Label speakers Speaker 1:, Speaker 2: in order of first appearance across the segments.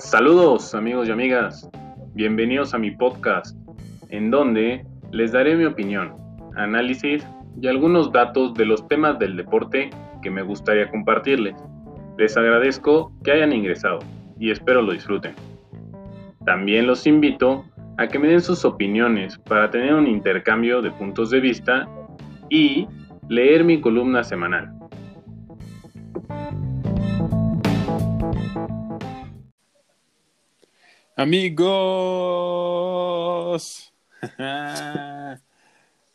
Speaker 1: Saludos amigos y amigas, bienvenidos a mi podcast, en donde les daré mi opinión, análisis y algunos datos de los temas del deporte que me gustaría compartirles. Les agradezco que hayan ingresado y espero lo disfruten. También los invito a que me den sus opiniones para tener un intercambio de puntos de vista y leer mi columna semanal.
Speaker 2: Amigos,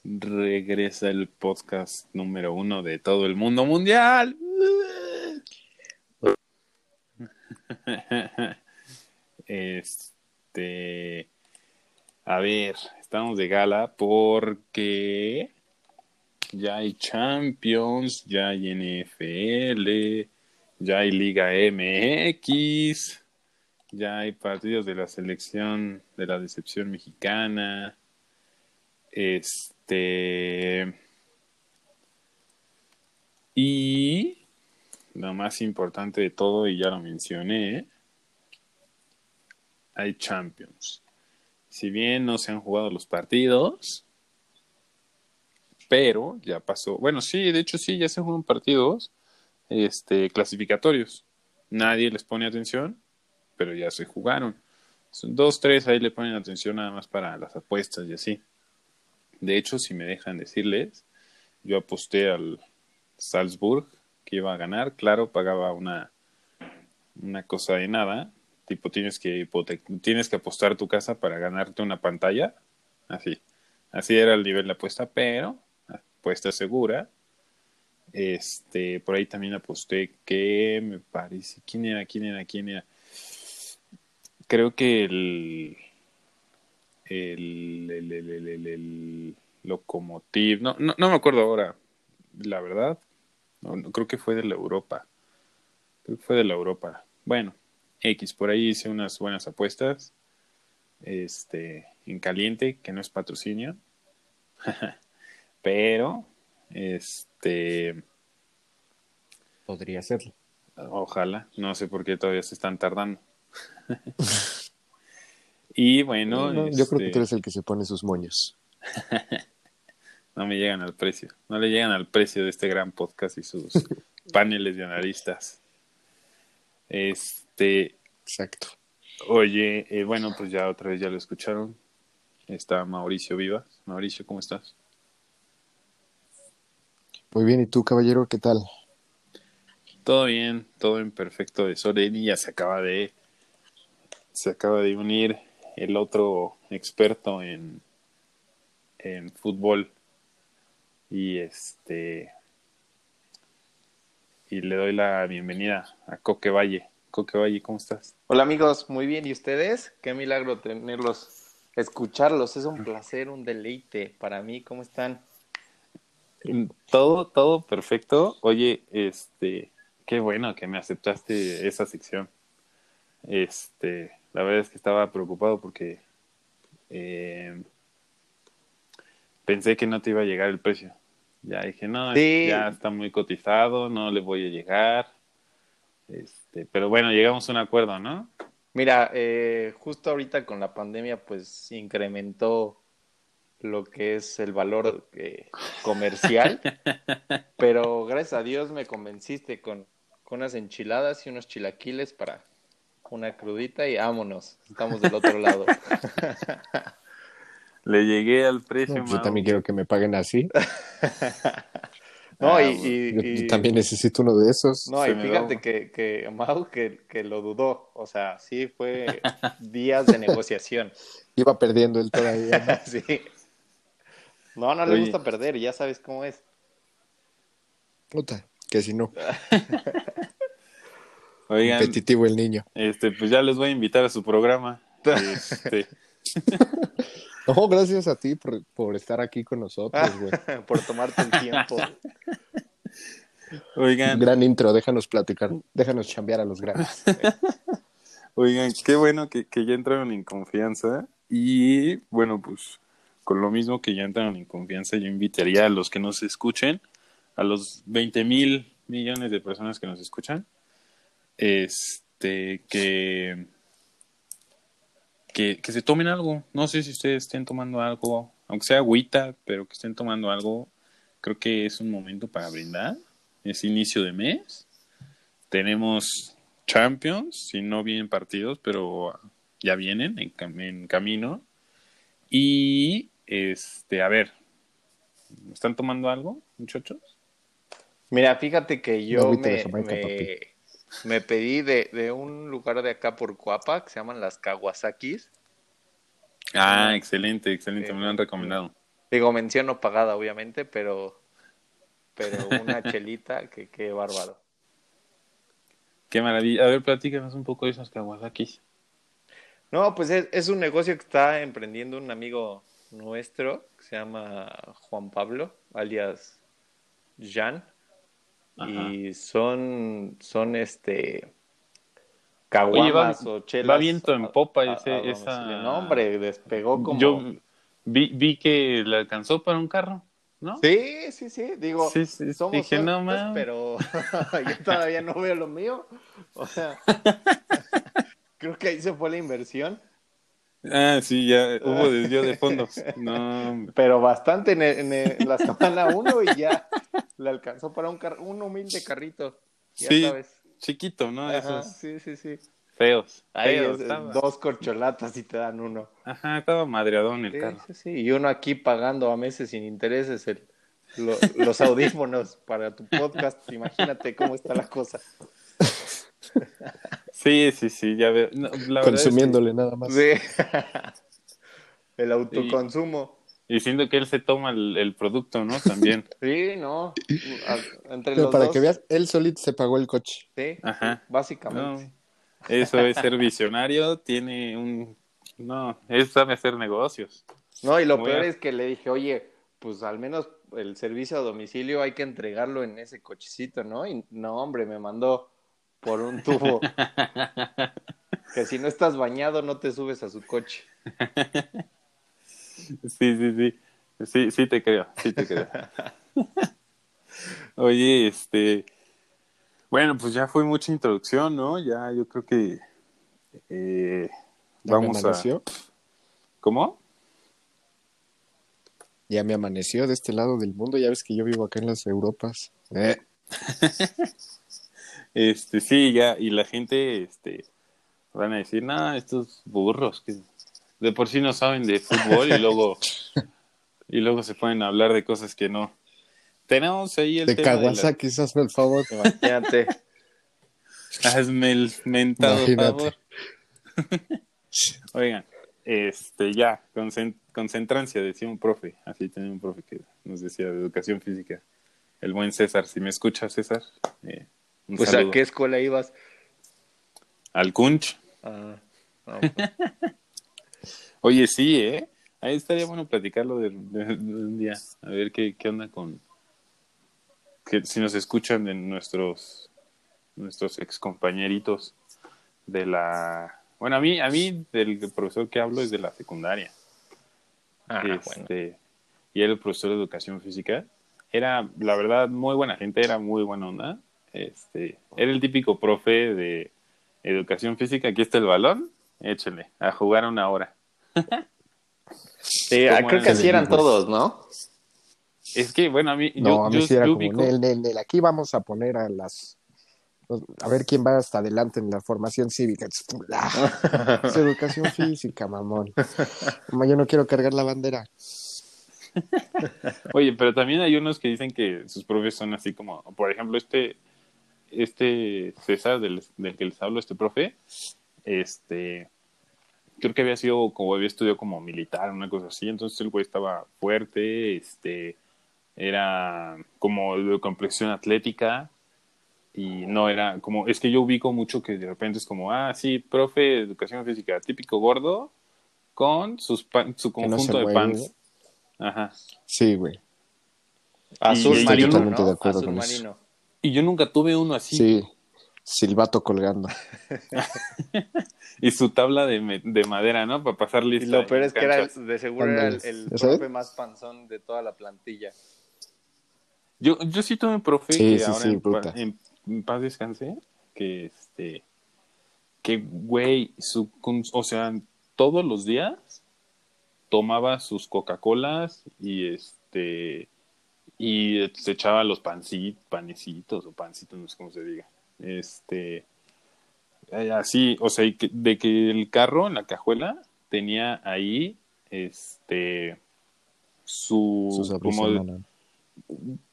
Speaker 2: regresa el podcast número uno de todo el mundo mundial. Este, a ver, estamos de gala porque ya hay Champions, ya hay NFL, ya hay Liga MX, ya hay partidos de la selección de la decepción mexicana. Este. Y lo más importante de todo, y ya lo mencioné, hay Champions. Si bien no se han jugado los partidos, pero ya pasó. Bueno, sí, de hecho sí, ya se jugaron partidos este, clasificatorios. Nadie les pone atención, pero ya se jugaron. Son dos, tres, ahí le ponen atención nada más para las apuestas y así. De hecho, si me dejan decirles, yo aposté al Salzburg que iba a ganar. Claro, pagaba una, una cosa de nada. Tipo, tienes que, tienes que apostar tu casa para ganarte una pantalla. Así. Así era el nivel de apuesta, pero apuesta segura. Este, por ahí también aposté que me parece. ¿Quién era? ¿Quién era? ¿Quién era? Creo que el. El. El. El. El. Locomotiv. No, no, no me acuerdo ahora. La verdad. No, no, creo que fue de la Europa. Creo que fue de la Europa. Bueno, X, por ahí hice unas buenas apuestas. Este, en caliente, que no es patrocinio. Pero, este.
Speaker 3: Podría serlo.
Speaker 2: Ojalá, no sé por qué todavía se están tardando. y bueno.
Speaker 3: No, yo creo que tú eres el que se pone sus moños.
Speaker 2: no me llegan al precio. No le llegan al precio de este gran podcast y sus paneles de analistas. Este.
Speaker 3: Exacto.
Speaker 2: Oye, eh, bueno, pues ya otra vez ya lo escucharon. Está Mauricio Vivas. Mauricio, ¿cómo estás?
Speaker 3: Muy bien, ¿y tú, caballero, qué tal?
Speaker 2: Todo bien, todo en perfecto desorden y ya se acaba de se acaba de unir el otro experto en en fútbol y este y le doy la bienvenida a Coque Valle. Coque Valle, ¿cómo estás?
Speaker 4: Hola amigos, muy bien, ¿y ustedes? Qué milagro tenerlos, escucharlos, es un placer, un deleite para mí, ¿cómo están?
Speaker 2: Todo, todo perfecto. Oye, este, qué bueno que me aceptaste esa sección. Este, la verdad es que estaba preocupado porque eh, pensé que no te iba a llegar el precio. Ya dije, no,
Speaker 4: Sí.
Speaker 2: ya está muy cotizado, no le voy a llegar. Este, pero bueno, llegamos a un acuerdo, ¿no?
Speaker 4: Mira, eh, justo ahorita con la pandemia pues incrementó lo que es el valor eh, comercial, pero gracias a Dios me convenciste con, con unas enchiladas y unos chilaquiles para una crudita y vámonos, estamos del otro lado.
Speaker 2: Le llegué al precio,
Speaker 3: No, pues yo también quiero que me paguen así.
Speaker 4: No,
Speaker 2: Ah,
Speaker 4: y, y-
Speaker 3: Yo,
Speaker 4: y-
Speaker 3: yo también necesito uno de esos.
Speaker 4: No,
Speaker 2: Se
Speaker 4: y fíjate que, que Mau que, que lo dudó, o sea, sí fue días de negociación.
Speaker 3: Iba perdiendo él todavía. ¿no?
Speaker 4: Sí. No, no le gusta perder, ya sabes cómo es.
Speaker 3: Puta, que si no.
Speaker 2: Oigan,
Speaker 3: Competitivo el niño.
Speaker 2: este, pues ya les voy a invitar a su programa. Este,
Speaker 3: No, gracias a ti por, por estar aquí con nosotros, güey.
Speaker 4: Por tomarte el tiempo.
Speaker 2: oigan,
Speaker 3: Gran intro, déjanos platicar, déjanos chambear a los grandes.
Speaker 2: Oigan, qué bueno que, que ya entraron en confianza. Y bueno, pues con lo mismo que ya entraron en confianza, yo invitaría a los que nos escuchen, a los 20 mil millones de personas que nos escuchan, este, que que, que se tomen algo. No sé si ustedes estén tomando algo, aunque sea agüita, pero que estén tomando algo. Creo que es un momento para brindar. Es inicio de mes. Tenemos Champions, si no vienen partidos, pero ya vienen en, cam- en camino. Y, este, a ver, ¿están tomando algo, muchachos?
Speaker 4: Mira, fíjate que yo me. Me pedí de, de un lugar de acá por Cuapa que se llaman las Kawasakis.
Speaker 2: Ah, excelente, excelente,
Speaker 4: Eh,
Speaker 2: me lo han recomendado.
Speaker 4: Digo, mención no pagada, obviamente, pero, pero una chelita que qué bárbaro.
Speaker 2: Qué maravilla. A ver, platícanos un poco de esos Kawasakis.
Speaker 4: No, pues es, es un negocio que está emprendiendo un amigo nuestro que se llama Juan Pablo, alias Jan.
Speaker 2: Ajá.
Speaker 4: Y son, son este
Speaker 2: Oye, va-
Speaker 4: caguamas o chelas.
Speaker 2: va viento en
Speaker 4: a-
Speaker 2: popa
Speaker 4: a-
Speaker 2: ese-
Speaker 4: a
Speaker 2: esa-
Speaker 4: domicilio. No, hombre, despegó como...
Speaker 2: Yo vi, vi que le alcanzó para un carro, ¿no?
Speaker 4: Sí, sí, sí, digo,
Speaker 2: Sí, sí,
Speaker 4: somos
Speaker 2: dije, no mames.
Speaker 4: pero yo todavía no veo lo mío. O sea, creo que ahí se fue la inversión,
Speaker 2: Ah, sí, ya hubo desvío de fondos. No,
Speaker 4: pero bastante en, el- en el- la semana uno y ya le alcanzó para un, car- un humilde carrito, ya
Speaker 2: Sí,
Speaker 4: sabes.
Speaker 2: chiquito, ¿no?
Speaker 4: Ajá,
Speaker 2: Esos
Speaker 4: sí, sí, sí.
Speaker 2: feos.
Speaker 4: Ahí
Speaker 2: feos,
Speaker 4: es,
Speaker 2: estaba.
Speaker 4: dos corcholatas y te dan uno.
Speaker 2: Ajá, estaba madreadón el
Speaker 4: Sí,
Speaker 2: carro.
Speaker 4: sí, sí. Y uno aquí pagando a meses sin intereses el- lo- los audífonos para tu podcast. Imagínate cómo está la cosa.
Speaker 2: Sí, sí, sí, ya veo. No, la verdad es que-
Speaker 3: Consumiéndole nada más.
Speaker 4: Sí. El autoconsumo.
Speaker 2: y siento que él se toma el, el producto, ¿no? También.
Speaker 4: Sí, no. A- Entre
Speaker 3: Pero
Speaker 4: los
Speaker 3: para
Speaker 4: dos.
Speaker 3: que veas, él solito se pagó el coche.
Speaker 4: Sí,
Speaker 2: Ajá.
Speaker 4: básicamente.
Speaker 2: No, eso es ser visionario, tiene un... No, él sabe hacer negocios.
Speaker 4: No, y lo
Speaker 2: Muy
Speaker 4: peor
Speaker 2: a-
Speaker 4: es que le dije, oye, pues al menos el servicio a domicilio hay que entregarlo en ese cochecito, ¿no? Y no, hombre, me mandó por un tubo. que si no estás bañado no te subes a su coche.
Speaker 2: Sí, sí, sí. Sí, sí te creo, sí te creo. Oye, este... Bueno, pues ya fue mucha introducción, ¿no? Ya yo creo que... eh,
Speaker 3: Ya me
Speaker 2: vamos a...
Speaker 3: amaneció.
Speaker 2: ¿Cómo?
Speaker 3: Ya me amaneció de este lado del mundo. Ya ves que yo vivo acá en las Europas. Eh,
Speaker 2: Este, sí, ya, y la gente, este, van a decir, no, estos burros que de por sí no saben de fútbol y luego, y luego se pueden hablar de cosas que no. Tenemos ahí el
Speaker 3: de
Speaker 2: tema de la-
Speaker 3: Kawasaki, hazme el favor.
Speaker 4: Imagínate.
Speaker 2: Hazme el mentado
Speaker 3: Imagínate.
Speaker 2: favor. Oigan, este, ya, concen- concentrancia, decía un profe, así tenía un profe que nos decía de educación física, el buen César, si me escuchas César, eh, un
Speaker 4: Pues
Speaker 2: saludo.
Speaker 4: a qué escuela ibas.
Speaker 2: al Kunch.
Speaker 4: Ah, no, pues,
Speaker 2: Oye, sí, ¿eh? Ahí estaría bueno platicarlo de, de- de un día. A ver qué, qué onda con... Que, si nos escuchan de nuestros nuestros ex compañeritos de la... Bueno, a mí, a mí del profesor que hablo es de la secundaria.
Speaker 4: ah, bueno.
Speaker 2: este, Y era el profesor de educación física. Era, la verdad, muy buena gente, era muy buena onda. Este, era el típico profe de educación física. Aquí está el balón, échele, a jugar una hora.
Speaker 4: Sí, ah,
Speaker 2: ¿Cómo
Speaker 4: creo que así eran todos, ¿no?
Speaker 2: Es que, bueno, a mí,
Speaker 3: No,
Speaker 2: yo,
Speaker 3: a mí
Speaker 2: yo-
Speaker 3: sí era
Speaker 2: yo
Speaker 3: como,
Speaker 2: ubico-
Speaker 3: Nel, Nel, aquí vamos a poner a las... A ver quién va hasta adelante en la formación cívica. Ah, Es educación física, mamón. Mamá, yo no quiero cargar la bandera.
Speaker 2: Oye, pero también hay unos que dicen que sus profes son así como, por ejemplo, este, este César del, del que les hablo, este profe, este, creo que había sido, como había estudiado como militar, una cosa así, entonces el güey estaba fuerte, este, era como de complexión atlética y no era como, es que yo ubico mucho que de repente es como, ah, sí, profe de educación física, típico gordo, con sus pan- su
Speaker 3: no
Speaker 2: conjunto de
Speaker 3: mueve,
Speaker 2: pants. Ajá.
Speaker 3: Sí, güey.
Speaker 4: Azul
Speaker 2: Y-
Speaker 4: marino,
Speaker 2: estoy
Speaker 3: totalmente
Speaker 4: ¿no?
Speaker 3: de acuerdo
Speaker 4: Azul
Speaker 3: con eso.
Speaker 4: marino.
Speaker 2: Y yo nunca tuve uno así.
Speaker 3: Sí. Silbato colgando.
Speaker 2: Y su tabla de, de madera, ¿no? Para pasar
Speaker 4: Y
Speaker 2: lista.
Speaker 4: lo peor es que era, de seguro era el, el profe más panzón de toda la plantilla.
Speaker 2: Yo, yo sí tuve un profe
Speaker 3: Sí,
Speaker 2: que
Speaker 3: sí,
Speaker 2: ahora
Speaker 3: sí,
Speaker 2: en, pa-
Speaker 3: bruta.
Speaker 2: en- en paz descansé, que este, que güey, su, con- o sea, todos los días tomaba sus Coca-Colas y este y se echaba los pancitos, panecitos o pancitos, no sé cómo se diga. Este eh, así, o sea, de que el carro en la cajuela tenía ahí este su, como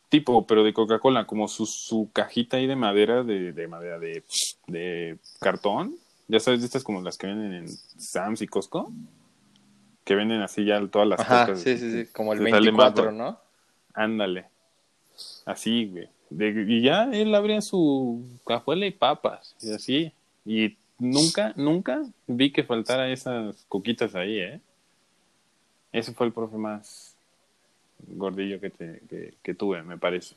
Speaker 2: tipo, pero de Coca-Cola, como su, su cajita ahí de madera, de, de madera de, de cartón. Ya sabes, estas como las que venden en Sam's y Costco. Que venden así ya todas las
Speaker 4: cosas. Sí, sí, sí, como el 24, ¿no?
Speaker 2: Ándale. Así, güey. y ya él abría su cajuela y papas. Y así. Y nunca, nunca vi que faltara esas coquitas ahí, ¿eh? Ese fue el profe más gordillo que, te, que, tuve, me parece.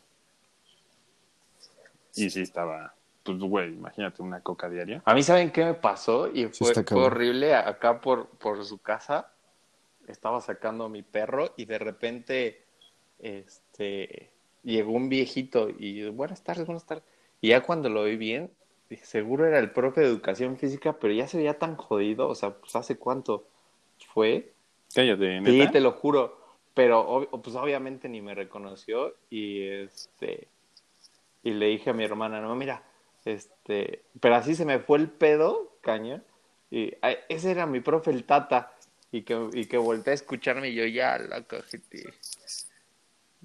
Speaker 2: Y sí estaba, pues güey, imagínate una coca diaria.
Speaker 4: A mí, ¿saben qué me pasó? Y fue, horrible acá por, por su casa. Estaba sacando a mi perro y de repente, este, llegó un viejito y buenas tardes, buenas tardes. Y ya cuando lo vi bien, seguro era el profe de educación física, pero ya se veía tan jodido, o sea, pues hace cuánto fue.
Speaker 2: Cállate, ¿neta?
Speaker 4: Sí, te lo juro. Pero pues obviamente ni me reconoció y este y le dije a mi hermana, no, mira, este, pero así se me fue el pedo, caña, y ese era mi profe el Tata, y que, y que volteé a escucharme y yo ya la cajete.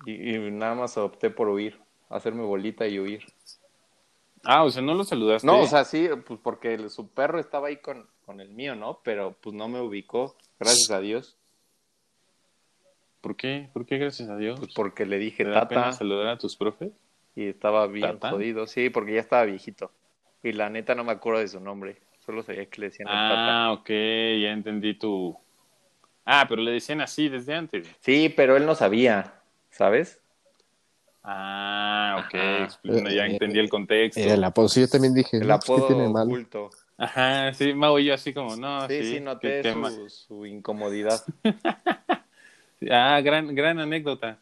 Speaker 4: Y, y nada más opté por huir, hacerme bolita y huir.
Speaker 2: Ah, o sea, no lo saludaste.
Speaker 4: No, o sea, sí, pues porque su perro estaba ahí con, con el mío, ¿no? Pero pues no me ubicó, gracias a Dios.
Speaker 2: ¿Por qué? ¿Por qué gracias a Dios?
Speaker 4: Pues porque le dije
Speaker 2: ¿Te da Pena saludar a tus profes?
Speaker 4: Y estaba bien jodido, sí, porque ya estaba viejito. Y la neta no me acuerdo de su nombre. Solo sabía que le decían
Speaker 2: Ah, ok, ya entendí tu. Ah, pero le decían así desde antes.
Speaker 4: Sí, pero él no sabía, ¿sabes?
Speaker 2: Ah, ok, ya eh, entendí el contexto.
Speaker 3: El apodo, sí, yo también dije.
Speaker 4: El apodo tiene mal? oculto.
Speaker 2: Ajá, sí, Mau y yo así como, no,
Speaker 4: sí. Sí, sí, noté su, su, incomodidad.
Speaker 2: ah, gran, gran anécdota.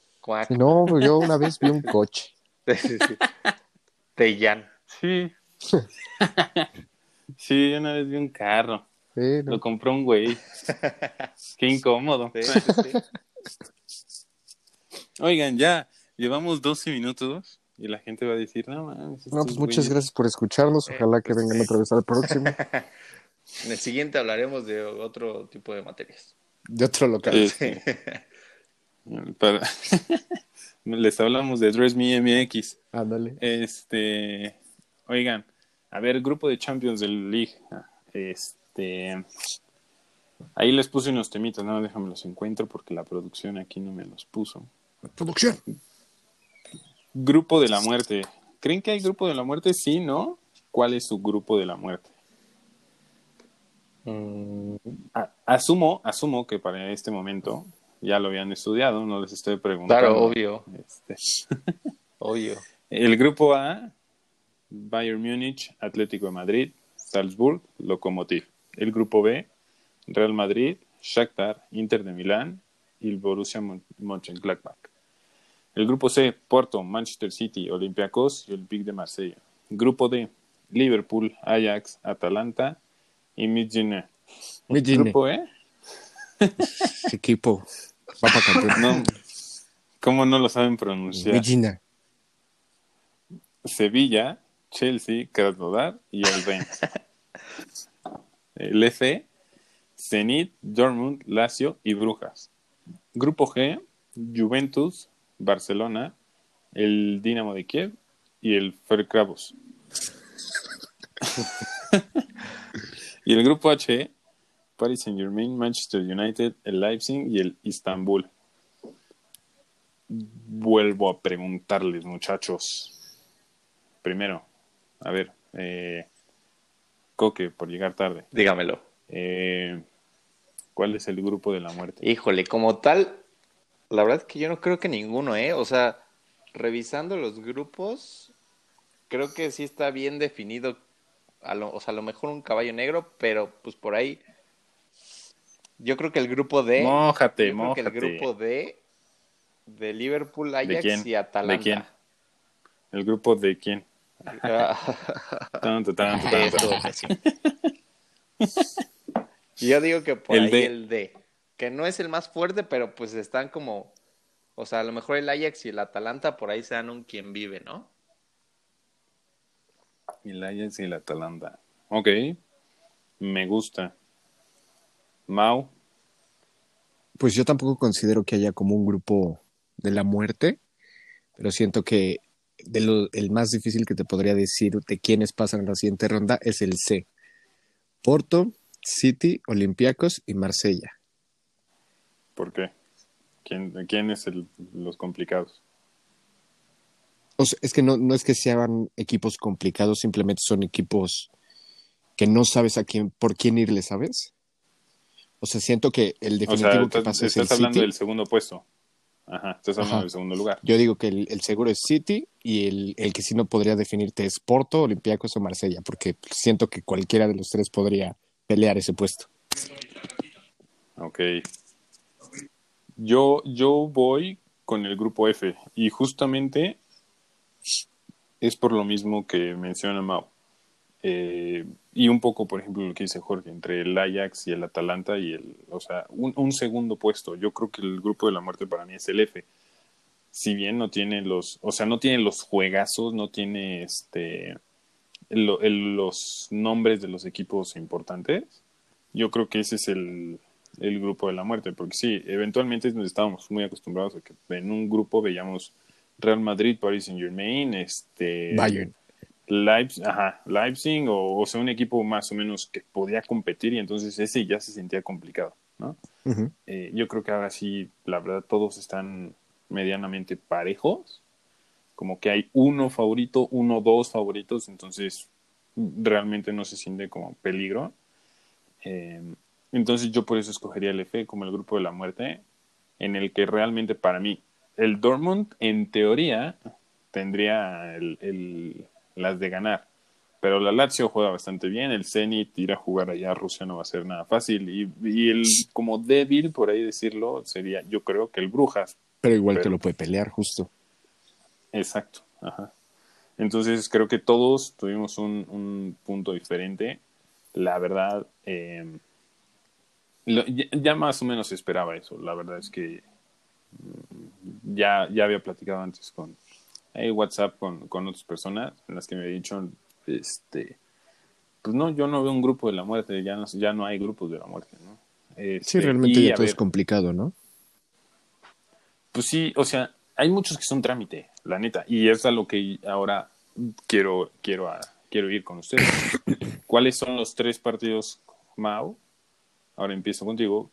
Speaker 3: No, pues yo una vez vi un coche.
Speaker 4: Sí, sí, sí. Tellán.
Speaker 2: Sí. sí, una vez vi un carro. Sí, Lo compró un güey. Qué incómodo. Sí, Oigan, ya, Llevamos 12 minutos y la gente va a decir, no, man,
Speaker 3: No, pues muchas gracias por escucharnos. Ojalá que vengan otra vez al próximo.
Speaker 4: en el siguiente hablaremos de otro tipo de materias.
Speaker 3: De otro local.
Speaker 2: Les hablamos de Dress Me MX.
Speaker 3: Ándale.
Speaker 2: Este, oigan, a ver, grupo de Champions del League. Este, ahí les puse unos temitas, no, déjame los encuentro porque la producción aquí no me los puso.
Speaker 3: Producción.
Speaker 2: Grupo de la muerte. ¿Creen que hay grupo de la muerte? Sí, ¿no? ¿Cuál es su grupo de la muerte? Mm, asumo, asumo que para este momento ya lo habían estudiado, no les estoy preguntando.
Speaker 4: Claro, obvio.
Speaker 2: Este,
Speaker 4: obvio.
Speaker 2: El grupo A, Bayern Múnich, Atlético de Madrid, Salzburg, Lokomotiv. El grupo B, Real Madrid, Shakhtar, Inter de Milán y el Borussia Mönchengladbach. El grupo C, Porto, Manchester City, Olympiacos y el Big de Marsella. Grupo D, Liverpool, Ajax, Atalanta y Midtjylland. Grupo E.
Speaker 3: equipo.
Speaker 2: No, ¿Cómo no lo saben pronunciar?
Speaker 3: Midtjylland.
Speaker 2: Sevilla, Chelsea, Krasnodar y el Rennes. el F, Zenit, Dortmund, Lazio y Brujas. Grupo G, Juventus, Barcelona, el Dinamo de Kiev y el Ferkrabos. y el grupo H, Paris Saint Germain, Manchester United, el Leipzig y el Istanbul. Vuelvo a preguntarles, muchachos. Primero, a ver, eh, Coque, por llegar tarde.
Speaker 4: Dígamelo.
Speaker 2: Eh, ¿Cuál es el grupo de la muerte?
Speaker 4: Híjole, como tal, la verdad es que yo no creo que ninguno, ¿eh? O sea, revisando los grupos, creo que sí está bien definido. A lo, o sea, a lo mejor un caballo negro, pero pues por ahí. Yo creo que el grupo D.
Speaker 2: Mójate,
Speaker 4: mójate. el grupo D de Liverpool, Ajax y Atalanta.
Speaker 2: ¿De quién? ¿El grupo de quién? tanto, tanto, tanto.
Speaker 4: Yo digo que por
Speaker 2: El
Speaker 4: ahí
Speaker 2: D.
Speaker 4: el D. Que no es el más fuerte, pero pues están como. O sea, a lo mejor el Ajax y el Atalanta por ahí se dan un quien vive, ¿no?
Speaker 2: El Ajax y el Atalanta. Ok. Me gusta. Mau.
Speaker 3: Pues yo tampoco considero que haya como un grupo de la muerte, pero siento que de lo, el más difícil que te podría decir de quiénes pasan la siguiente ronda es el C. Porto, City, Olympiacos y Marsella.
Speaker 2: ¿Por qué? ¿Quién, quién es el, los complicados?
Speaker 3: O sea, es que no, no es que sean equipos complicados, simplemente son equipos que no sabes a quién, por quién irle, ¿sabes? O sea, siento que el
Speaker 2: O
Speaker 3: definitivo
Speaker 2: sea,
Speaker 3: que pasa es el
Speaker 2: estás hablando
Speaker 3: City.
Speaker 2: del segundo puesto. Ajá, estás hablando
Speaker 3: Ajá.
Speaker 2: del segundo lugar.
Speaker 3: Yo digo que el, el seguro es City y el, el que sí no podría definirte es Porto, Olympiacos o Marsella, porque siento que cualquiera de los tres podría pelear ese puesto.
Speaker 2: Ok. Yo, yo voy con el grupo F y justamente es por lo mismo que menciona Mau. Eh, y un poco, por ejemplo, lo que dice Jorge, entre el Ajax y el Atalanta y el, o sea, un, un segundo puesto. Yo creo que el grupo de la muerte para mí es el F. Si bien no tiene los, o sea, no tiene los juegazos, no tiene este, los nombres de los equipos importantes, yo creo que ese es el, el grupo de la muerte, porque sí, eventualmente nos estábamos muy acostumbrados a que en un grupo veíamos Real Madrid, Paris Saint Germain, este
Speaker 3: Bayern.
Speaker 2: Leipzig, ajá, Leipzig o, o sea, un equipo más o menos que podía competir y entonces ese ya se sentía complicado, ¿no? Eh, yo creo que ahora sí, la verdad, todos están medianamente parejos, como que hay uno favorito, uno, dos favoritos, entonces realmente no se siente como peligro. Eh, entonces yo por eso escogería el F como el grupo de la muerte, en el que realmente para mí el Dortmund en teoría tendría el- el- las de ganar, pero la Lazio juega bastante bien, el Zenit ir a jugar allá a Rusia no va a ser nada fácil y, y el como débil por ahí decirlo sería yo creo que el Brujas,
Speaker 3: Pero igual te
Speaker 2: Pero-
Speaker 3: lo puede pelear, justo.
Speaker 2: Exacto, ajá. Entonces creo que todos tuvimos un, un punto diferente. La verdad, eh, lo- ya, ya más o menos esperaba eso. La verdad es que mm, ya, ya había platicado antes con eh, WhatsApp con, con otras personas en las que me habían dicho, este, pues no, yo no veo un grupo de la muerte, ya no, ya no hay grupos de la muerte, ¿no?
Speaker 3: Sí,
Speaker 2: Este,
Speaker 3: realmente
Speaker 2: y,
Speaker 3: ya todo es complicado, ¿no?
Speaker 2: pues sí, o sea, hay muchos que son trámite, la neta, y es a lo que ahora quiero, quiero, a- quiero ir con ustedes. ¿Cuáles son los tres partidos, Mau? Ahora empiezo contigo,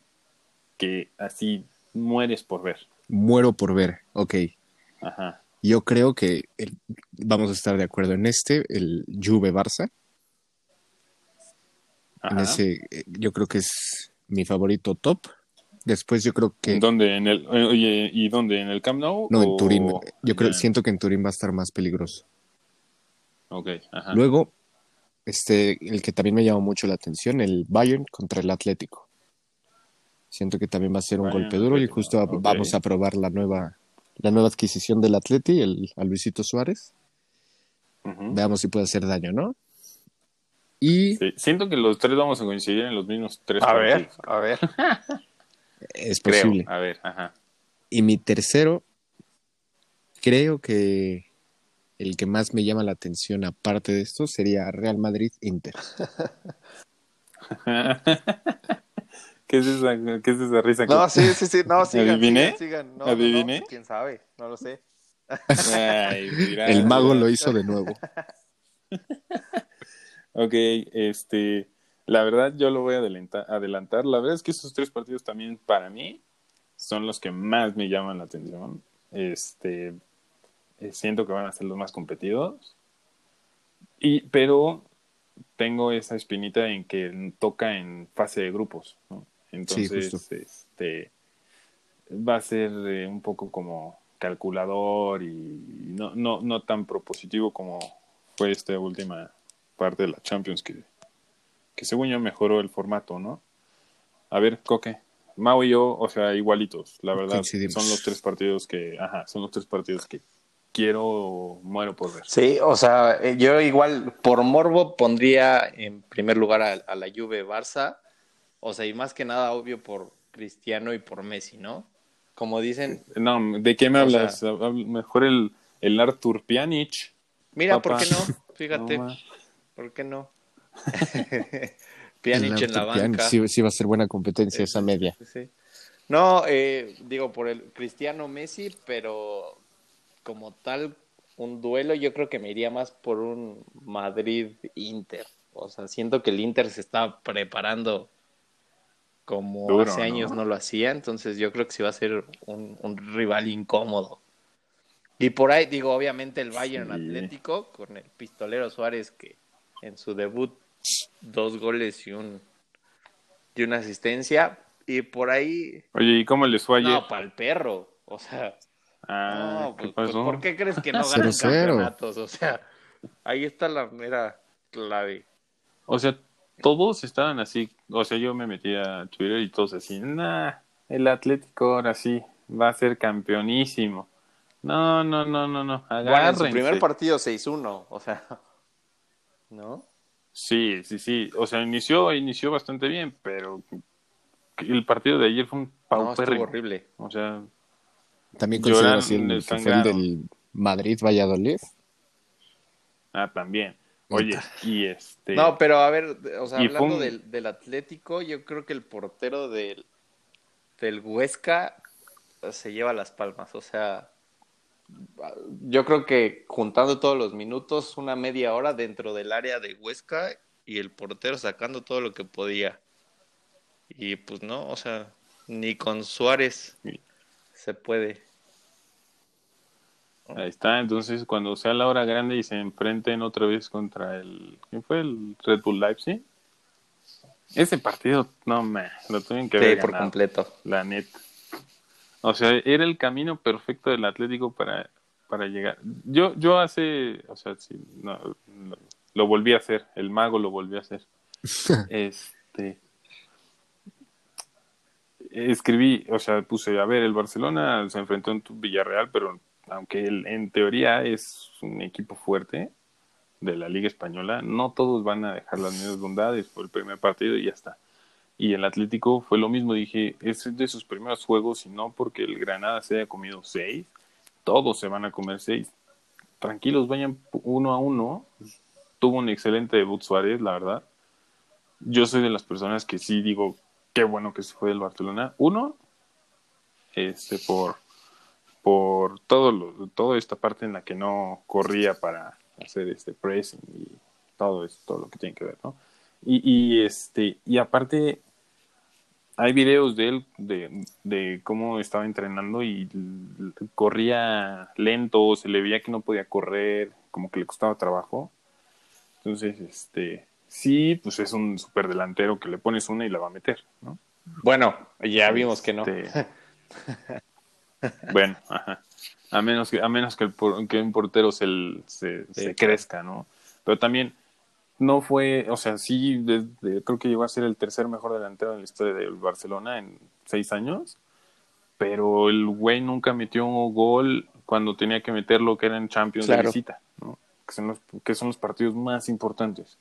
Speaker 2: que así mueres por ver.
Speaker 3: Muero por ver. Ok.
Speaker 2: Ajá.
Speaker 3: Yo creo que el- vamos a estar de acuerdo en este, el Juve Barça. En
Speaker 2: Ajá.
Speaker 3: ese, eh, yo creo que es mi favorito top. Después yo creo que
Speaker 2: ¿En dónde? ¿En el, eh, oye, ¿Y dónde? ¿En el Camp Nou?
Speaker 3: no en Turín. Yo creo, siento que en Turín va a estar más peligroso.
Speaker 2: Ok, ajá.
Speaker 3: Luego, este, el que también me llamó mucho la atención, el Bayern contra el Atlético. Siento que también va a ser un
Speaker 2: Bayern,
Speaker 3: golpe duro y justo vamos a probar la nueva, la nueva adquisición del Atleti, el a Luisito Suárez. Veamos si puede hacer daño, ¿no? Y
Speaker 2: Sí, Siento que los tres vamos a coincidir en los mismos tres
Speaker 4: A ver, a ver.
Speaker 3: es
Speaker 2: Creo.
Speaker 3: posible.
Speaker 2: A ver, ajá.
Speaker 3: Y mi tercero, creo que el que más me llama la atención aparte de esto sería Real Madrid-Inter.
Speaker 2: ¿Qué es esa, qué es esa risa?
Speaker 4: No,
Speaker 2: que-
Speaker 4: sí, sí, sí. No, sigan,
Speaker 2: ¿Adiviné?
Speaker 4: sigan, sigan. No, no, no,
Speaker 2: ¿Adiviné?
Speaker 4: pues, ¿Quién sabe? No lo sé.
Speaker 2: Ay, mira,
Speaker 3: El mago
Speaker 2: mira.
Speaker 3: lo hizo de nuevo.
Speaker 2: Ok, este, la verdad yo lo voy a adelantar, adelantar. La verdad es que esos tres partidos también para mí son los que más me llaman la atención. Este, eh, siento que van a ser los más competidos. Y, pero tengo esa espinita en que toca en fase de grupos, ¿no? Entonces, este, va a ser eh, un poco como calculador y no, no, no tan propositivo como fue esta última parte de la Champions que, que según yo mejoró el formato, ¿no? A ver, Coque, Mau y yo, o sea, igualitos, la verdad, son los tres partidos que, ajá, son los tres partidos que quiero, muero por ver.
Speaker 4: Sí, o sea, eh, yo igual por morbo pondría en primer lugar a, a la Juve Barça. O sea, y más que nada obvio por Cristiano y por Messi, ¿no? Como dicen,
Speaker 2: No, ¿de qué me hablas?
Speaker 4: sea-
Speaker 2: Mejor el, el Artur Pjanic.
Speaker 4: mira,
Speaker 2: Papá.
Speaker 4: ¿por qué no? Fíjate,
Speaker 2: No.
Speaker 4: ¿por qué no? Pjanic en la
Speaker 3: Arthur Pjanic,
Speaker 4: banca.
Speaker 3: Sí, sí va a ser buena competencia esa media.
Speaker 4: Sí. No, eh, digo por el Cristiano Messi, pero como tal, un duelo yo creo que me iría más por un Madrid-Inter. O sea, siento que el Inter se está preparando como
Speaker 2: Duro,
Speaker 4: hace
Speaker 2: ¿no?
Speaker 4: años no lo hacía, entonces yo creo que sí va a ser un, un rival incómodo. Y por ahí, digo, obviamente el Bayern
Speaker 2: Sí.
Speaker 4: Atlético con el pistolero Suárez que en su debut dos goles y un y una asistencia y por ahí
Speaker 2: Oye, ¿y cómo les fue ayer?
Speaker 4: no para el perro o sea
Speaker 2: ah,
Speaker 4: no,
Speaker 2: ¿qué
Speaker 4: pues, pues,
Speaker 2: pasó?
Speaker 4: ¿por qué crees que no ganan
Speaker 3: 0-0.
Speaker 4: campeonatos? o sea ahí está la mera clave
Speaker 2: O sea, todos estaban así. O sea, yo me metí a Twitter y todos así, nah, el Atlético ahora sí va a ser campeonísimo. No, no, no, no, no.
Speaker 4: bueno en su primer partido 6-1 o sea no
Speaker 2: Sí, sí, sí. O sea, inició, inició bastante bien, pero el partido de ayer fue un
Speaker 4: no
Speaker 2: paupérrimo.
Speaker 4: horrible
Speaker 2: o sea,
Speaker 3: También así el,
Speaker 2: les
Speaker 3: que fue el del Madrid-Valladolid.
Speaker 2: ah, también. Oye, y este.
Speaker 4: no pero a ver o sea hablando
Speaker 2: un-
Speaker 4: del, del Atlético yo creo que el portero del del Huesca se lleva las palmas o sea yo creo que juntando todos los minutos, una media hora dentro del área de Huesca y el portero sacando todo lo que podía. Y pues no, o sea, ni con Suárez se puede.
Speaker 2: Ahí está, entonces cuando sea la hora grande y se enfrenten otra vez contra el. ¿Quién fue? El Red Bull Leipzig. Ese partido, no me, lo tuvieron que
Speaker 4: Sí, por
Speaker 2: ganado,
Speaker 4: completo.
Speaker 2: la neta. O sea, era el camino perfecto del Atlético para, para llegar. Yo, yo hace, o sea, sí, no, no, lo volví a hacer, el mago lo volvió a hacer. este escribí, o sea, puse, a ver, el Barcelona se enfrentó en tu Villarreal, pero aunque el- en teoría es un equipo fuerte de la Liga Española, no todos van a dejar las mismas bondades por el primer partido y ya está. Y el Atlético fue lo mismo, dije, es de sus primeros juegos y no porque el Granada se haya comido seis, todos se van a comer seis. Tranquilos, vayan uno a uno. Tuvo un excelente debut Suárez, la verdad. Yo soy de las personas que sí digo, qué bueno que se fue del Barcelona. Uno, este, por, por todo lo, toda esta parte en la que no corría para hacer este pressing y todo eso, todo lo que tiene que ver, ¿no? Y, y este, y aparte, hay videos de él de, de cómo estaba entrenando y corría lento, se le veía que no podía correr, como que le costaba trabajo. Entonces, este, sí, pues es un super delantero que le pones una y la va a meter, ¿no?
Speaker 4: Bueno, ya vimos que no.
Speaker 2: Este, bueno, ajá. A menos que, a menos que, el, por- que un portero se,
Speaker 4: Sí,
Speaker 2: crezca, ¿no? Pero también no fue, o sea, sí, desde- creo que llegó a ser el tercer mejor delantero en la historia del Barcelona en seis años, pero el güey nunca metió un gol cuando tenía que meterlo, que era en Champions de
Speaker 4: Claro.
Speaker 2: visita, ¿no? Que son, los, que son los partidos más importantes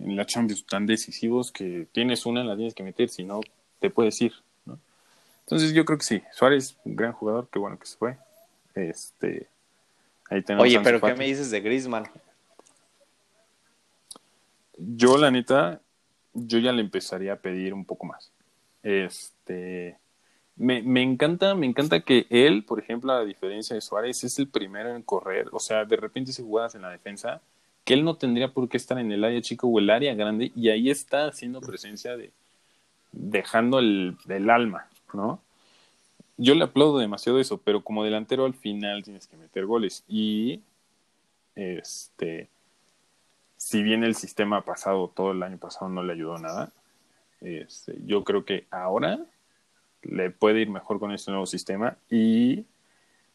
Speaker 2: en la Champions, tan decisivos que tienes una, la tienes que meter, si no, te puedes ir. Entonces yo creo que sí, Suárez, un gran jugador, qué bueno que se fue. Este, ahí tenemos
Speaker 4: Oye, pero ¿qué me dices de Griezmann?
Speaker 2: Yo, la neta, yo ya le empezaría a pedir un poco más. Este, me, me encanta, me encanta que él, por ejemplo, a diferencia de Suárez, es el primero en correr. O sea, de repente se jugadas en la defensa, que él no tendría por qué estar en el área chico o el área grande, y ahí está haciendo presencia de, dejando el, el alma, ¿no? Yo le aplaudo demasiado eso, pero como delantero al final tienes que meter goles. Y este si bien el sistema pasado, todo el año pasado no le ayudó nada, este, yo creo que ahora le puede ir mejor con este nuevo sistema y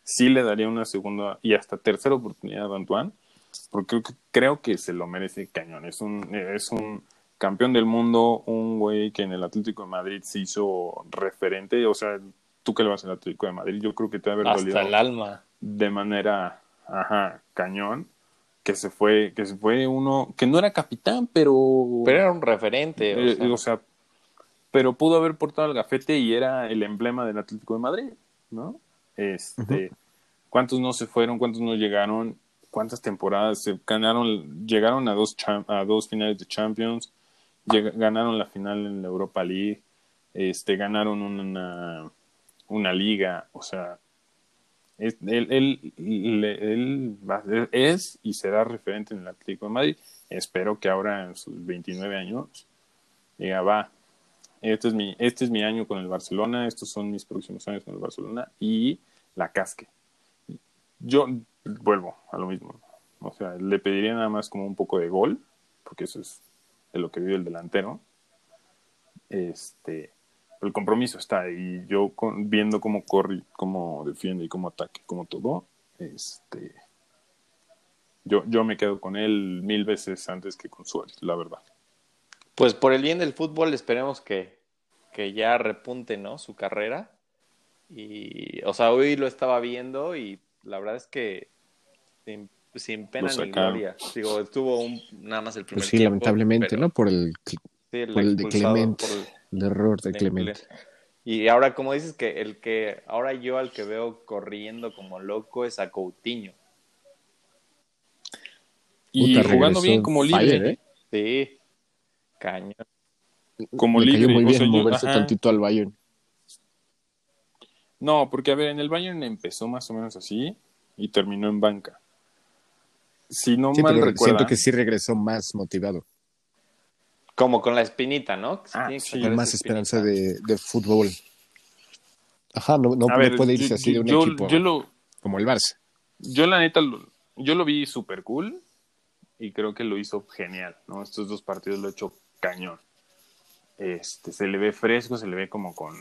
Speaker 2: sí le daría una segunda y hasta tercera oportunidad a Antoine, porque creo que, creo que se lo merece cañón. Es un, es un campeón del mundo, un güey que en el Atlético de Madrid se hizo referente, o sea, tú que le vas al Atlético de Madrid, yo creo que te va a haber dolido
Speaker 4: Hasta el alma.
Speaker 2: de manera ajá, cañón que se fue que se fue uno que no era capitán pero,
Speaker 4: Pero era un referente. o
Speaker 2: eh,
Speaker 4: sea,
Speaker 2: o sea, pero pudo haber portado el gafete y era el emblema del Atlético de Madrid, ¿no? Este, ¿cuántos no se fueron? ¿Cuántos no llegaron? ¿Cuántas temporadas se ganaron? Llegaron a dos a dos finales de Champions, ganaron la final en la Europa League, este, ganaron una una liga, o sea, él, él, él, es y será referente en el Atlético de Madrid. Espero que ahora en sus 29 años diga, va, este es, mi, este es mi año con el Barcelona, estos son mis próximos años con el Barcelona y la casque. Yo vuelvo a lo mismo. O sea, le pediría nada más como un poco de gol, porque eso es de lo que vive el delantero. Este, el compromiso está y yo viendo cómo corre, cómo defiende y cómo ataque, como todo, este, yo, yo me quedo con él mil veces antes que con Suárez, la verdad.
Speaker 4: Pues por el bien del fútbol esperemos que, que ya repunte, ¿no? Su carrera. Y, o sea, hoy lo estaba viendo y la verdad es que sin, pena ni gloria. Digo, estuvo un, nada más el primer pues
Speaker 3: sí, lamentablemente, ¿no? Por el, por el de Clemente. El error de Clemente.
Speaker 4: Y ahora, como dices que el que ahora yo al que veo corriendo como loco es a Coutinho.
Speaker 2: Y jugando bien como libre. ¿eh?
Speaker 4: Sí. Cañón.
Speaker 3: Como libre. muy bien moverse tantito al Bayern.
Speaker 2: No, porque a ver, en el Bayern empezó más o menos así y terminó en banca. Si no mal recuerdo.
Speaker 3: Siento que sí regresó más motivado.
Speaker 4: Como con la espinita, ¿no?
Speaker 3: Ah, sí, más esperanza de, de, fútbol. Ajá, no, no, puede irse así de un equipo como el Barça.
Speaker 2: Yo la neta, yo lo vi súper cool y creo que lo hizo genial, ¿no? Estos dos partidos lo he hecho cañón. Este, se le ve fresco, se le ve como con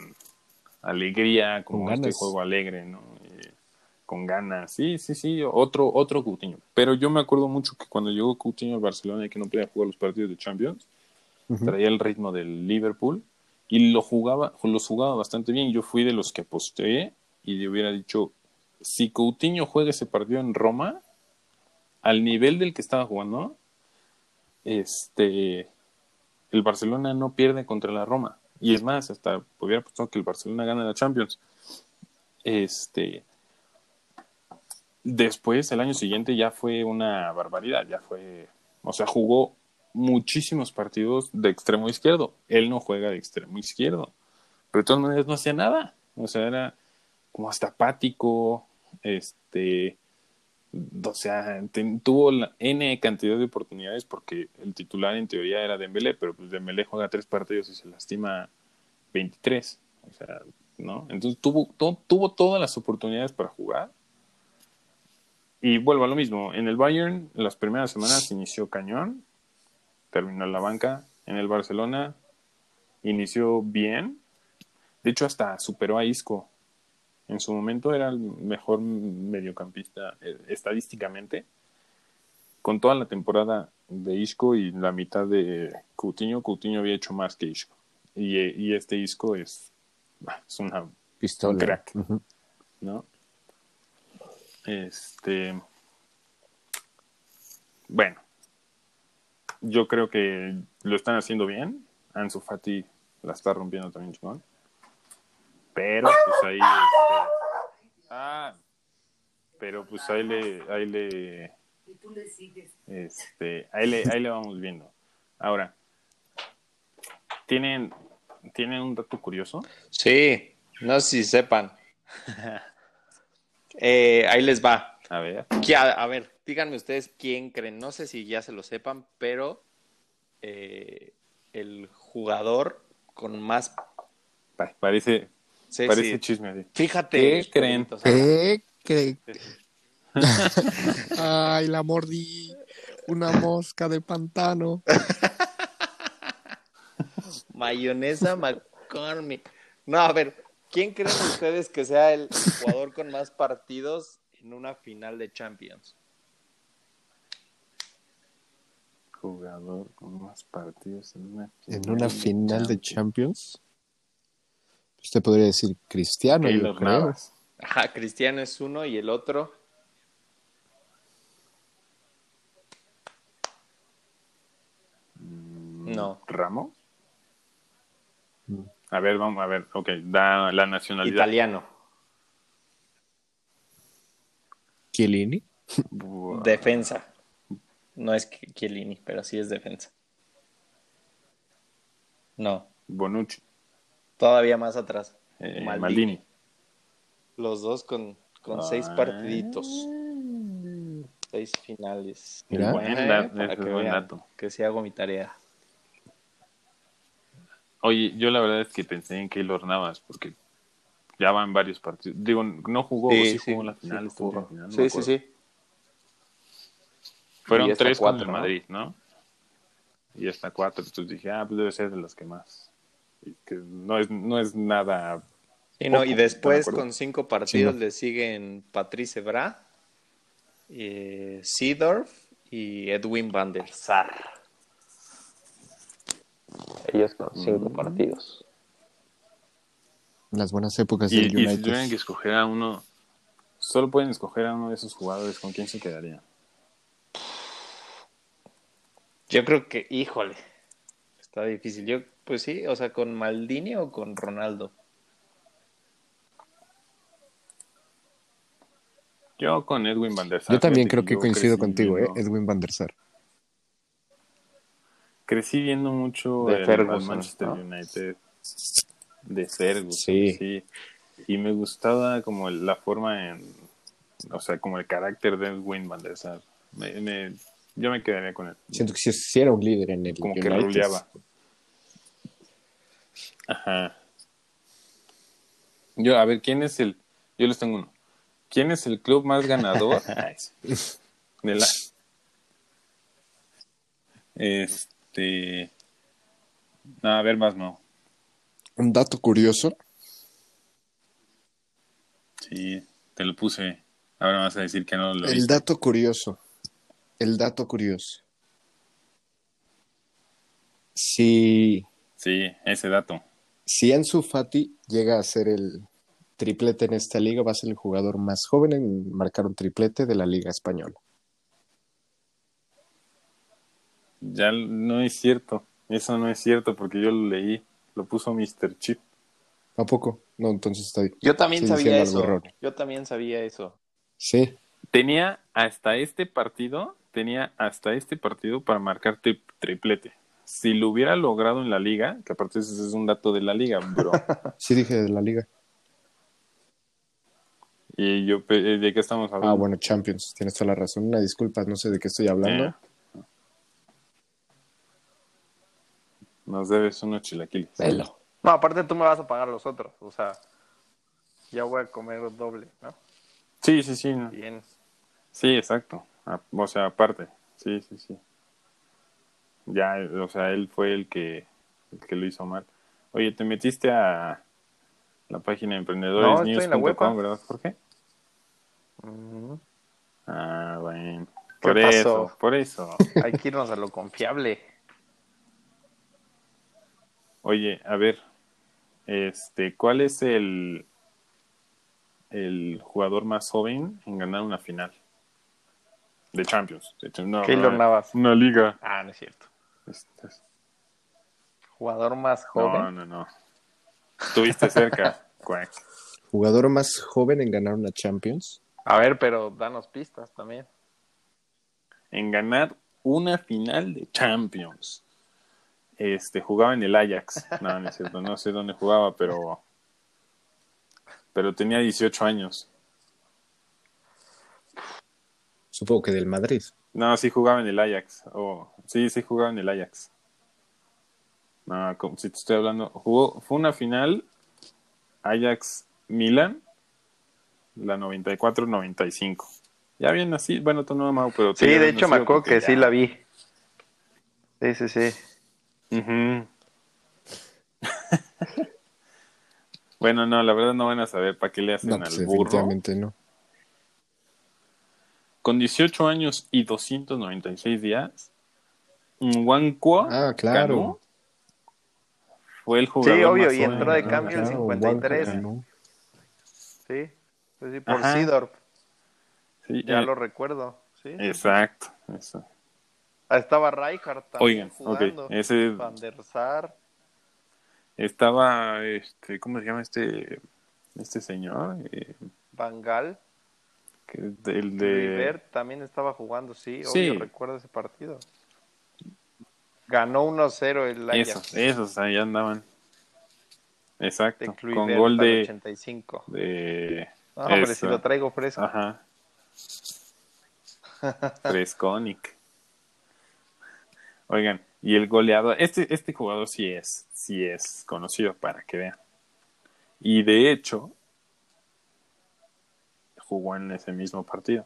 Speaker 2: alegría, como con este juego alegre, ¿no? Eh, con ganas, sí, sí, sí, otro, otro Coutinho. Pero yo me acuerdo mucho que cuando llegó Coutinho al Barcelona y que no podía jugar los partidos de Champions, traía el ritmo del Liverpool y lo jugaba, los jugaba bastante bien. Yo fui de los que aposté y le hubiera dicho, si Coutinho juega ese partido en Roma, al nivel del que estaba jugando, este, el Barcelona no pierde contra la Roma. Y es más, hasta hubiera apostado que el Barcelona gana la Champions. Este, después, el año siguiente ya fue una barbaridad, ya fue, o sea, jugó muchísimos partidos de extremo izquierdo. Él no juega de extremo izquierdo, pero de todas maneras no hacía nada. O sea, era como hasta apático, este, o sea, tuvo la N cantidad de oportunidades porque el titular en teoría era Dembélé, pero pues Dembélé juega tres partidos y se lastima 23. O sea, ¿no? Entonces tuvo, tuvo todas las oportunidades para jugar. Y vuelvo a lo mismo, en el Bayern las primeras semanas inició cañón, terminó en la banca. En el Barcelona inició bien. De hecho, hasta superó a Isco. En su momento era el mejor mediocampista eh, estadísticamente. Con toda la temporada de Isco y la mitad de Coutinho, Coutinho había hecho más que Isco. Y, y este Isco es, es una
Speaker 3: pistola.
Speaker 2: crack. ¿No? Este. Bueno, yo creo que lo están haciendo bien. Ansu Fati la está rompiendo también chingón. Pero pues ahí este, ah, pero pues ahí le ahí le
Speaker 5: y tú le sigues.
Speaker 2: Este, ahí le ahí le vamos viendo. Ahora tienen tienen un dato curioso.
Speaker 4: Sí, no sé si sepan. eh, ahí les va.
Speaker 2: A ver.
Speaker 4: A, a ver, díganme ustedes quién creen, no sé si ya se lo sepan, pero eh, el jugador con más...
Speaker 2: Parece, parece chisme.
Speaker 4: Fíjate.
Speaker 2: ¿Qué creen?
Speaker 3: ¿Qué creen? Ay, la mordí. Una mosca de pantano.
Speaker 4: Mayonesa McCormick. No, a ver, ¿quién creen ustedes que sea el jugador con más partidos en una final de Champions?
Speaker 2: jugador con más partidos en una
Speaker 3: final, en una final de Champions. Usted podría decir Cristiano, yo creo.
Speaker 4: Ajá, Cristiano es uno y el otro.
Speaker 2: Mm, no. ¿Ramos? A ver, vamos a ver. Ok, da la nacionalidad.
Speaker 4: Italiano.
Speaker 3: Chiellini.
Speaker 4: Defensa. No es Chi- Chiellini, pero sí es defensa. No,
Speaker 2: Bonucci.
Speaker 4: todavía más atrás.
Speaker 2: eh,
Speaker 4: Maldini.
Speaker 2: Maldini.
Speaker 4: Los dos con, con seis
Speaker 2: Ah.
Speaker 4: partiditos. Seis finales.
Speaker 3: Mira.
Speaker 2: Buen
Speaker 4: Eh,
Speaker 2: dato,
Speaker 4: para que vean
Speaker 2: dato.
Speaker 4: Que sí hago mi tarea.
Speaker 2: Oye, yo la verdad es que pensé en Keylor Navas porque ya van varios partidos. Digo, no jugó, sí, jugó en la final. esta
Speaker 4: jugó.
Speaker 2: final, no
Speaker 4: Sí, sí, sí.
Speaker 2: Fueron
Speaker 4: Y
Speaker 2: tres
Speaker 4: cuatro,
Speaker 2: con el
Speaker 4: ¿no?
Speaker 2: Madrid, ¿no? Y esta cuatro. Entonces dije, ah, pues debe ser de las que más. Y que no es, no es nada.
Speaker 4: Sí, no,
Speaker 2: Poco,
Speaker 4: y
Speaker 2: ¿de
Speaker 4: después con cinco partidos
Speaker 3: Sí,
Speaker 4: le siguen Patrice Bra, eh, Seedorf y Edwin van der Sar. Ellos con cinco
Speaker 2: Mm.
Speaker 4: partidos.
Speaker 3: Las buenas épocas
Speaker 2: Y,
Speaker 3: del
Speaker 2: y si
Speaker 3: United.
Speaker 2: tuvieran que escoger a uno, solo pueden escoger a uno de esos jugadores, ¿con quién se quedaría?
Speaker 4: Yo creo que, híjole, está difícil. Yo, pues sí, o sea, con Maldini o con Ronaldo.
Speaker 2: Yo con Edwin Van der Sar.
Speaker 3: Yo también creo que coincido contigo, ¿eh? Edwin van der Sar.
Speaker 2: Crecí viendo mucho
Speaker 4: De
Speaker 2: el- al
Speaker 4: Ferguson,
Speaker 2: Manchester
Speaker 4: ¿no?
Speaker 2: United de Ferguson,
Speaker 3: Sí.
Speaker 2: sí. Y me gustaba como la forma en, o sea, como el carácter de Edwin Van der Sar. Me, me- yo me quedaría con él.
Speaker 3: Siento que sí, sí era un líder en el
Speaker 2: Como que
Speaker 3: United.
Speaker 2: ruleaba. Ajá. Yo, a ver, ¿quién es el? Yo les tengo uno. ¿Quién es el club más ganador de la? Este. No, a ver, más no.
Speaker 3: Un dato curioso.
Speaker 2: Sí, te lo puse. Ahora me vas a decir que no lo
Speaker 3: El
Speaker 2: viste.
Speaker 3: dato curioso. El dato curioso. Si,
Speaker 2: Sí, ese dato.
Speaker 3: si Ansu Fati llega a ser el triplete en esta liga, va a ser el jugador más joven en marcar un triplete de la liga española.
Speaker 2: Ya no es cierto. Eso no es cierto porque yo lo leí. Lo puso Mr. Chip.
Speaker 3: ¿A poco? No, entonces está ahí.
Speaker 4: Yo también
Speaker 3: Estoy
Speaker 4: sabía eso. Yo también sabía eso.
Speaker 3: Sí,
Speaker 2: Tenía hasta este partido, tenía hasta este partido para marcar tri- triplete. Si lo hubiera logrado en la liga, que aparte ese es un dato de la liga, bro.
Speaker 3: sí dije de la liga.
Speaker 2: y yo, ¿de qué estamos hablando?
Speaker 3: Ah, bueno, Champions, tienes toda la razón. Una disculpa, no sé de qué estoy hablando.
Speaker 2: Eh. Nos debes unos chilaquiles.
Speaker 3: Velo.
Speaker 4: No, aparte tú me vas a pagar los otros. O sea, ya voy a comer doble, ¿no?
Speaker 2: Sí, sí, sí. no.
Speaker 4: Bien.
Speaker 2: Sí, exacto. Ah, O sea, aparte. Sí, sí, sí. Ya, o sea, él fue el que, el que lo hizo mal. Oye, ¿te metiste a la página de
Speaker 4: No, estoy en la web,
Speaker 2: emprendedores.com,
Speaker 4: ¿ah?
Speaker 2: verdad, Jorge?
Speaker 4: Mm,
Speaker 2: Ah, bueno.
Speaker 4: ¿Qué
Speaker 2: Por
Speaker 4: pasó?
Speaker 2: eso, por eso.
Speaker 4: Hay que irnos a lo confiable.
Speaker 2: Oye, a ver, este, ¿cuál es el el jugador más joven en ganar una final de Champions? De no,
Speaker 4: Keylor
Speaker 2: no,
Speaker 4: Navas.
Speaker 2: Una liga.
Speaker 4: Ah, no es cierto.
Speaker 2: Este,
Speaker 4: Jugador más
Speaker 2: no,
Speaker 4: joven.
Speaker 2: no, no. Estuviste cerca, Quack.
Speaker 3: Jugador más joven en ganar una Champions.
Speaker 4: A ver, pero danos pistas también.
Speaker 2: En ganar una final de Champions. Este, jugaba en el Ajax. No, no es cierto, no sé dónde jugaba, pero pero tenía 18 años.
Speaker 3: Supongo que del Madrid.
Speaker 2: No, sí jugaba en el Ajax. Oh, sí, sí jugaba en el Ajax. No, como si te estoy hablando. Jugó, fue una final Ajax-Milan, la 94-95. Ya bien nací, bueno, tú no, Mau, pero...
Speaker 4: Sí, de hecho me acuerdo que sí la vi. Sí, sí, sí.
Speaker 2: Ujú. bueno, no, la verdad no van a saber para qué le hacen
Speaker 3: No, pues
Speaker 2: al burro.
Speaker 3: definitivamente no.
Speaker 2: Con 18 años y 296 días, Nwankwo
Speaker 3: Ah, claro.
Speaker 2: Fue el jugador
Speaker 4: Sí, obvio,
Speaker 2: más
Speaker 4: y entró de cambio el
Speaker 2: ganar.
Speaker 4: 53.
Speaker 3: Juanjo ganó.
Speaker 4: Sí, pues sí, por
Speaker 2: Ajá.
Speaker 4: Sidorf.
Speaker 2: Sí,
Speaker 4: Ya
Speaker 2: eh,
Speaker 4: lo recuerdo. Sí.
Speaker 2: Exacto. eso.
Speaker 4: Estaba Rijkaard también
Speaker 2: Oigan,
Speaker 4: jugando.
Speaker 2: ese
Speaker 4: Van der Sar.
Speaker 2: Estaba, este, ¿cómo se llama este, este señor? Eh,
Speaker 4: Bangal,
Speaker 2: que- el de...
Speaker 4: River también estaba jugando, sí,
Speaker 2: Sí.
Speaker 4: obvio, recuerdo ese partido. Ganó 1-0 el Ajax
Speaker 2: Esos, esos, ahí andaban.
Speaker 4: de
Speaker 2: Exacto,
Speaker 4: Kluivert
Speaker 2: con gol de...
Speaker 4: 85.
Speaker 2: de
Speaker 4: No,
Speaker 2: eso.
Speaker 4: si lo traigo fresco.
Speaker 2: Ajá. Fresconic. Oigan, y el goleador, este, este jugador sí es, sí es conocido para que vean. Y de hecho, jugó en ese mismo partido.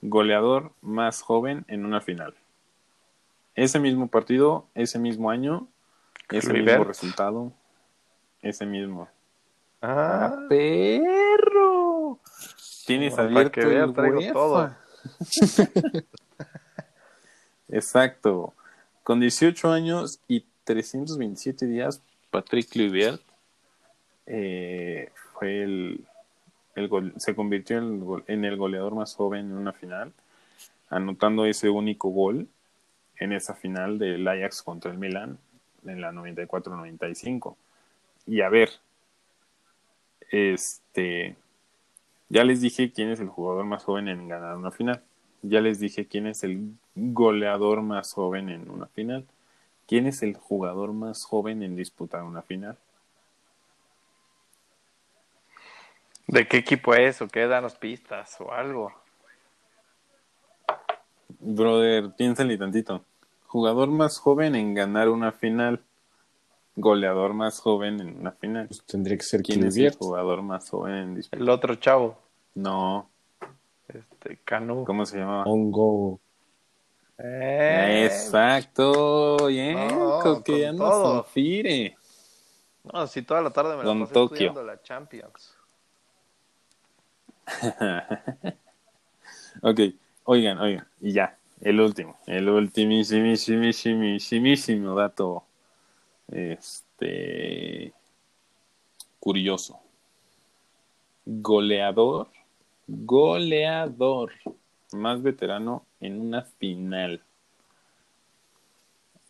Speaker 2: Goleador más joven en una final. Ese mismo partido, ese mismo año, ese mismo resultado, ese mismo.
Speaker 4: Ah,
Speaker 2: ¡Ah, perro! Tienes
Speaker 4: Para
Speaker 2: abierto
Speaker 4: que vea,
Speaker 2: el
Speaker 4: traigo todo.
Speaker 2: Exacto. Con 18 años y 327 días, Patrick Kluivert eh, fue el, gol- se convirtió en el, en el goleador más joven en una final, anotando ese único gol en esa final del Ajax contra el Milan en la 94-95. Y a ver, este, ya les dije quién es el jugador más joven en ganar una final. Ya les dije quién es el goleador más joven en una final. ¿Quién es el jugador más joven en disputar una final?
Speaker 4: ¿De qué equipo es o qué? Danos pistas o algo.
Speaker 2: Brother, piénsale tantito. Jugador más joven en ganar una final. Goleador más joven en una final.
Speaker 3: Pues tendría que ser
Speaker 2: ¿Quién es el jugador más joven en disputar?
Speaker 4: El otro chavo,
Speaker 2: No,
Speaker 4: este, Canu.
Speaker 2: ¿cómo se llamaba?
Speaker 3: Hongo.
Speaker 4: Eh,
Speaker 2: Exacto, bien,
Speaker 4: No,
Speaker 2: con que ya no confire.
Speaker 4: No, si toda la tarde me
Speaker 2: Don
Speaker 4: la pasé
Speaker 2: Tokio.
Speaker 4: estudiando la Champions.
Speaker 2: Ok, oigan, oigan, y ya, el último, el ultimísimo dato, este, curioso. Goleador, goleador, más veterano en una final.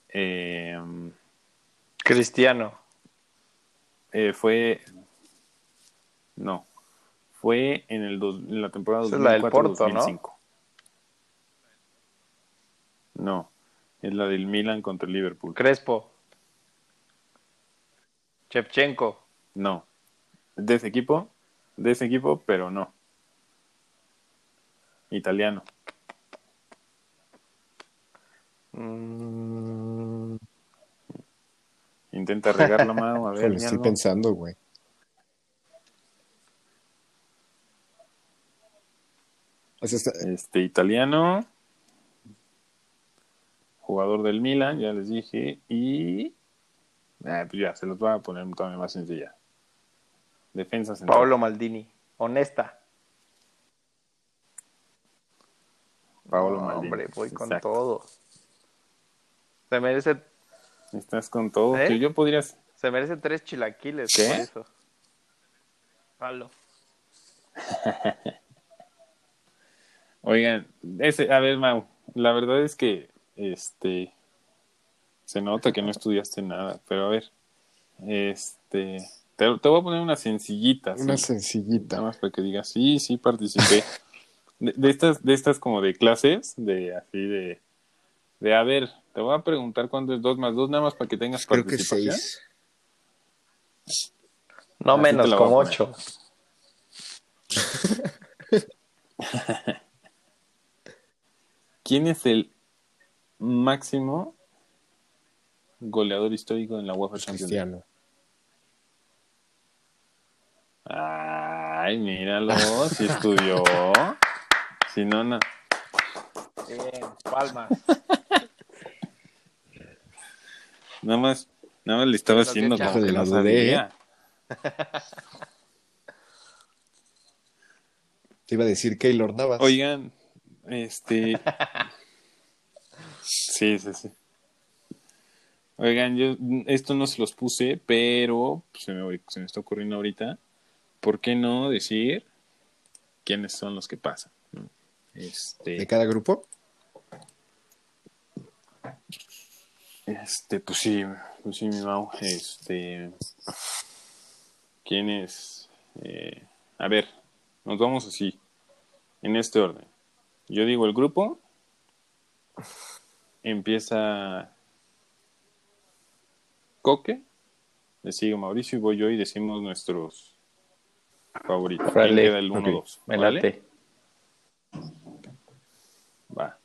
Speaker 2: Eh,
Speaker 4: Cristiano.
Speaker 2: eh, fue, no, fue en, el dos- en la temporada
Speaker 4: Esa es la del Porto, ¿no?
Speaker 2: 2004-2005. ¿no? es la del Milan contra el Liverpool.
Speaker 4: Crespo. Chevchenko.
Speaker 2: No, de ese equipo, de ese equipo, pero no. Italiano.
Speaker 4: Mm,
Speaker 2: Intenta regar la mano, a ver. Di
Speaker 3: estoy
Speaker 2: algo.
Speaker 3: pensando, güey. Está-
Speaker 2: Este italiano, jugador del Milan, ya les dije, y eh, pues ya se los voy a poner todavía más sencilla. Defensa central.
Speaker 4: Paolo Maldini. Honesta.
Speaker 2: Paolo
Speaker 4: No,
Speaker 2: Maldini.
Speaker 4: Hombre, voy con
Speaker 2: Exacto.
Speaker 4: todo. Se merece,
Speaker 2: Estás con todo.
Speaker 4: ¿Eh?
Speaker 2: Que yo podría.
Speaker 4: se merece tres chilaquiles
Speaker 2: ¿Qué?
Speaker 4: por eso. Palo.
Speaker 2: Oigan, ese, a ver, Mau, la verdad es que este se nota que no estudiaste nada, pero a ver, este te, te voy a poner una sencillita,
Speaker 3: una
Speaker 2: sí,
Speaker 3: sencillita.
Speaker 2: nada más para que digas, sí, sí participé. De, de estas, de estas como de clases, de así de, de a ver, te voy a preguntar cuánto es 2 más 2, nada más para que tengas
Speaker 3: Creo que
Speaker 2: participación.
Speaker 3: seis.
Speaker 4: No
Speaker 2: Así te
Speaker 4: menos, como
Speaker 2: poner.
Speaker 4: ocho.
Speaker 2: ¿Quién es el máximo goleador histórico en la UEFA Champions League?
Speaker 3: Cristiano.
Speaker 2: Ay, míralo, si estudió. Si no, no.
Speaker 4: Bien, palmas.
Speaker 2: Nada más, nada más le estaba haciendo como que no sabía.
Speaker 3: Te iba a decir Keylor Navas.
Speaker 2: Oigan, este. Sí, sí, sí. Oigan, yo esto no se los puse, pero se me, se me está ocurriendo ahorita. ¿Por qué no decir quiénes son los que pasan? ¿No?
Speaker 3: ¿De
Speaker 2: Este,
Speaker 3: cada grupo?
Speaker 2: Este, pues sí, pues sí, mi Mau. Este. ¿Quién es? Eh, a ver, nos vamos así, en este orden. Yo digo el grupo, empieza Coque, le sigue Mauricio y voy yo y decimos nuestros favoritos. ¿Quién
Speaker 4: Órale.
Speaker 2: queda el 1-2?
Speaker 4: Me
Speaker 2: ¿vale?
Speaker 4: late.
Speaker 2: Va.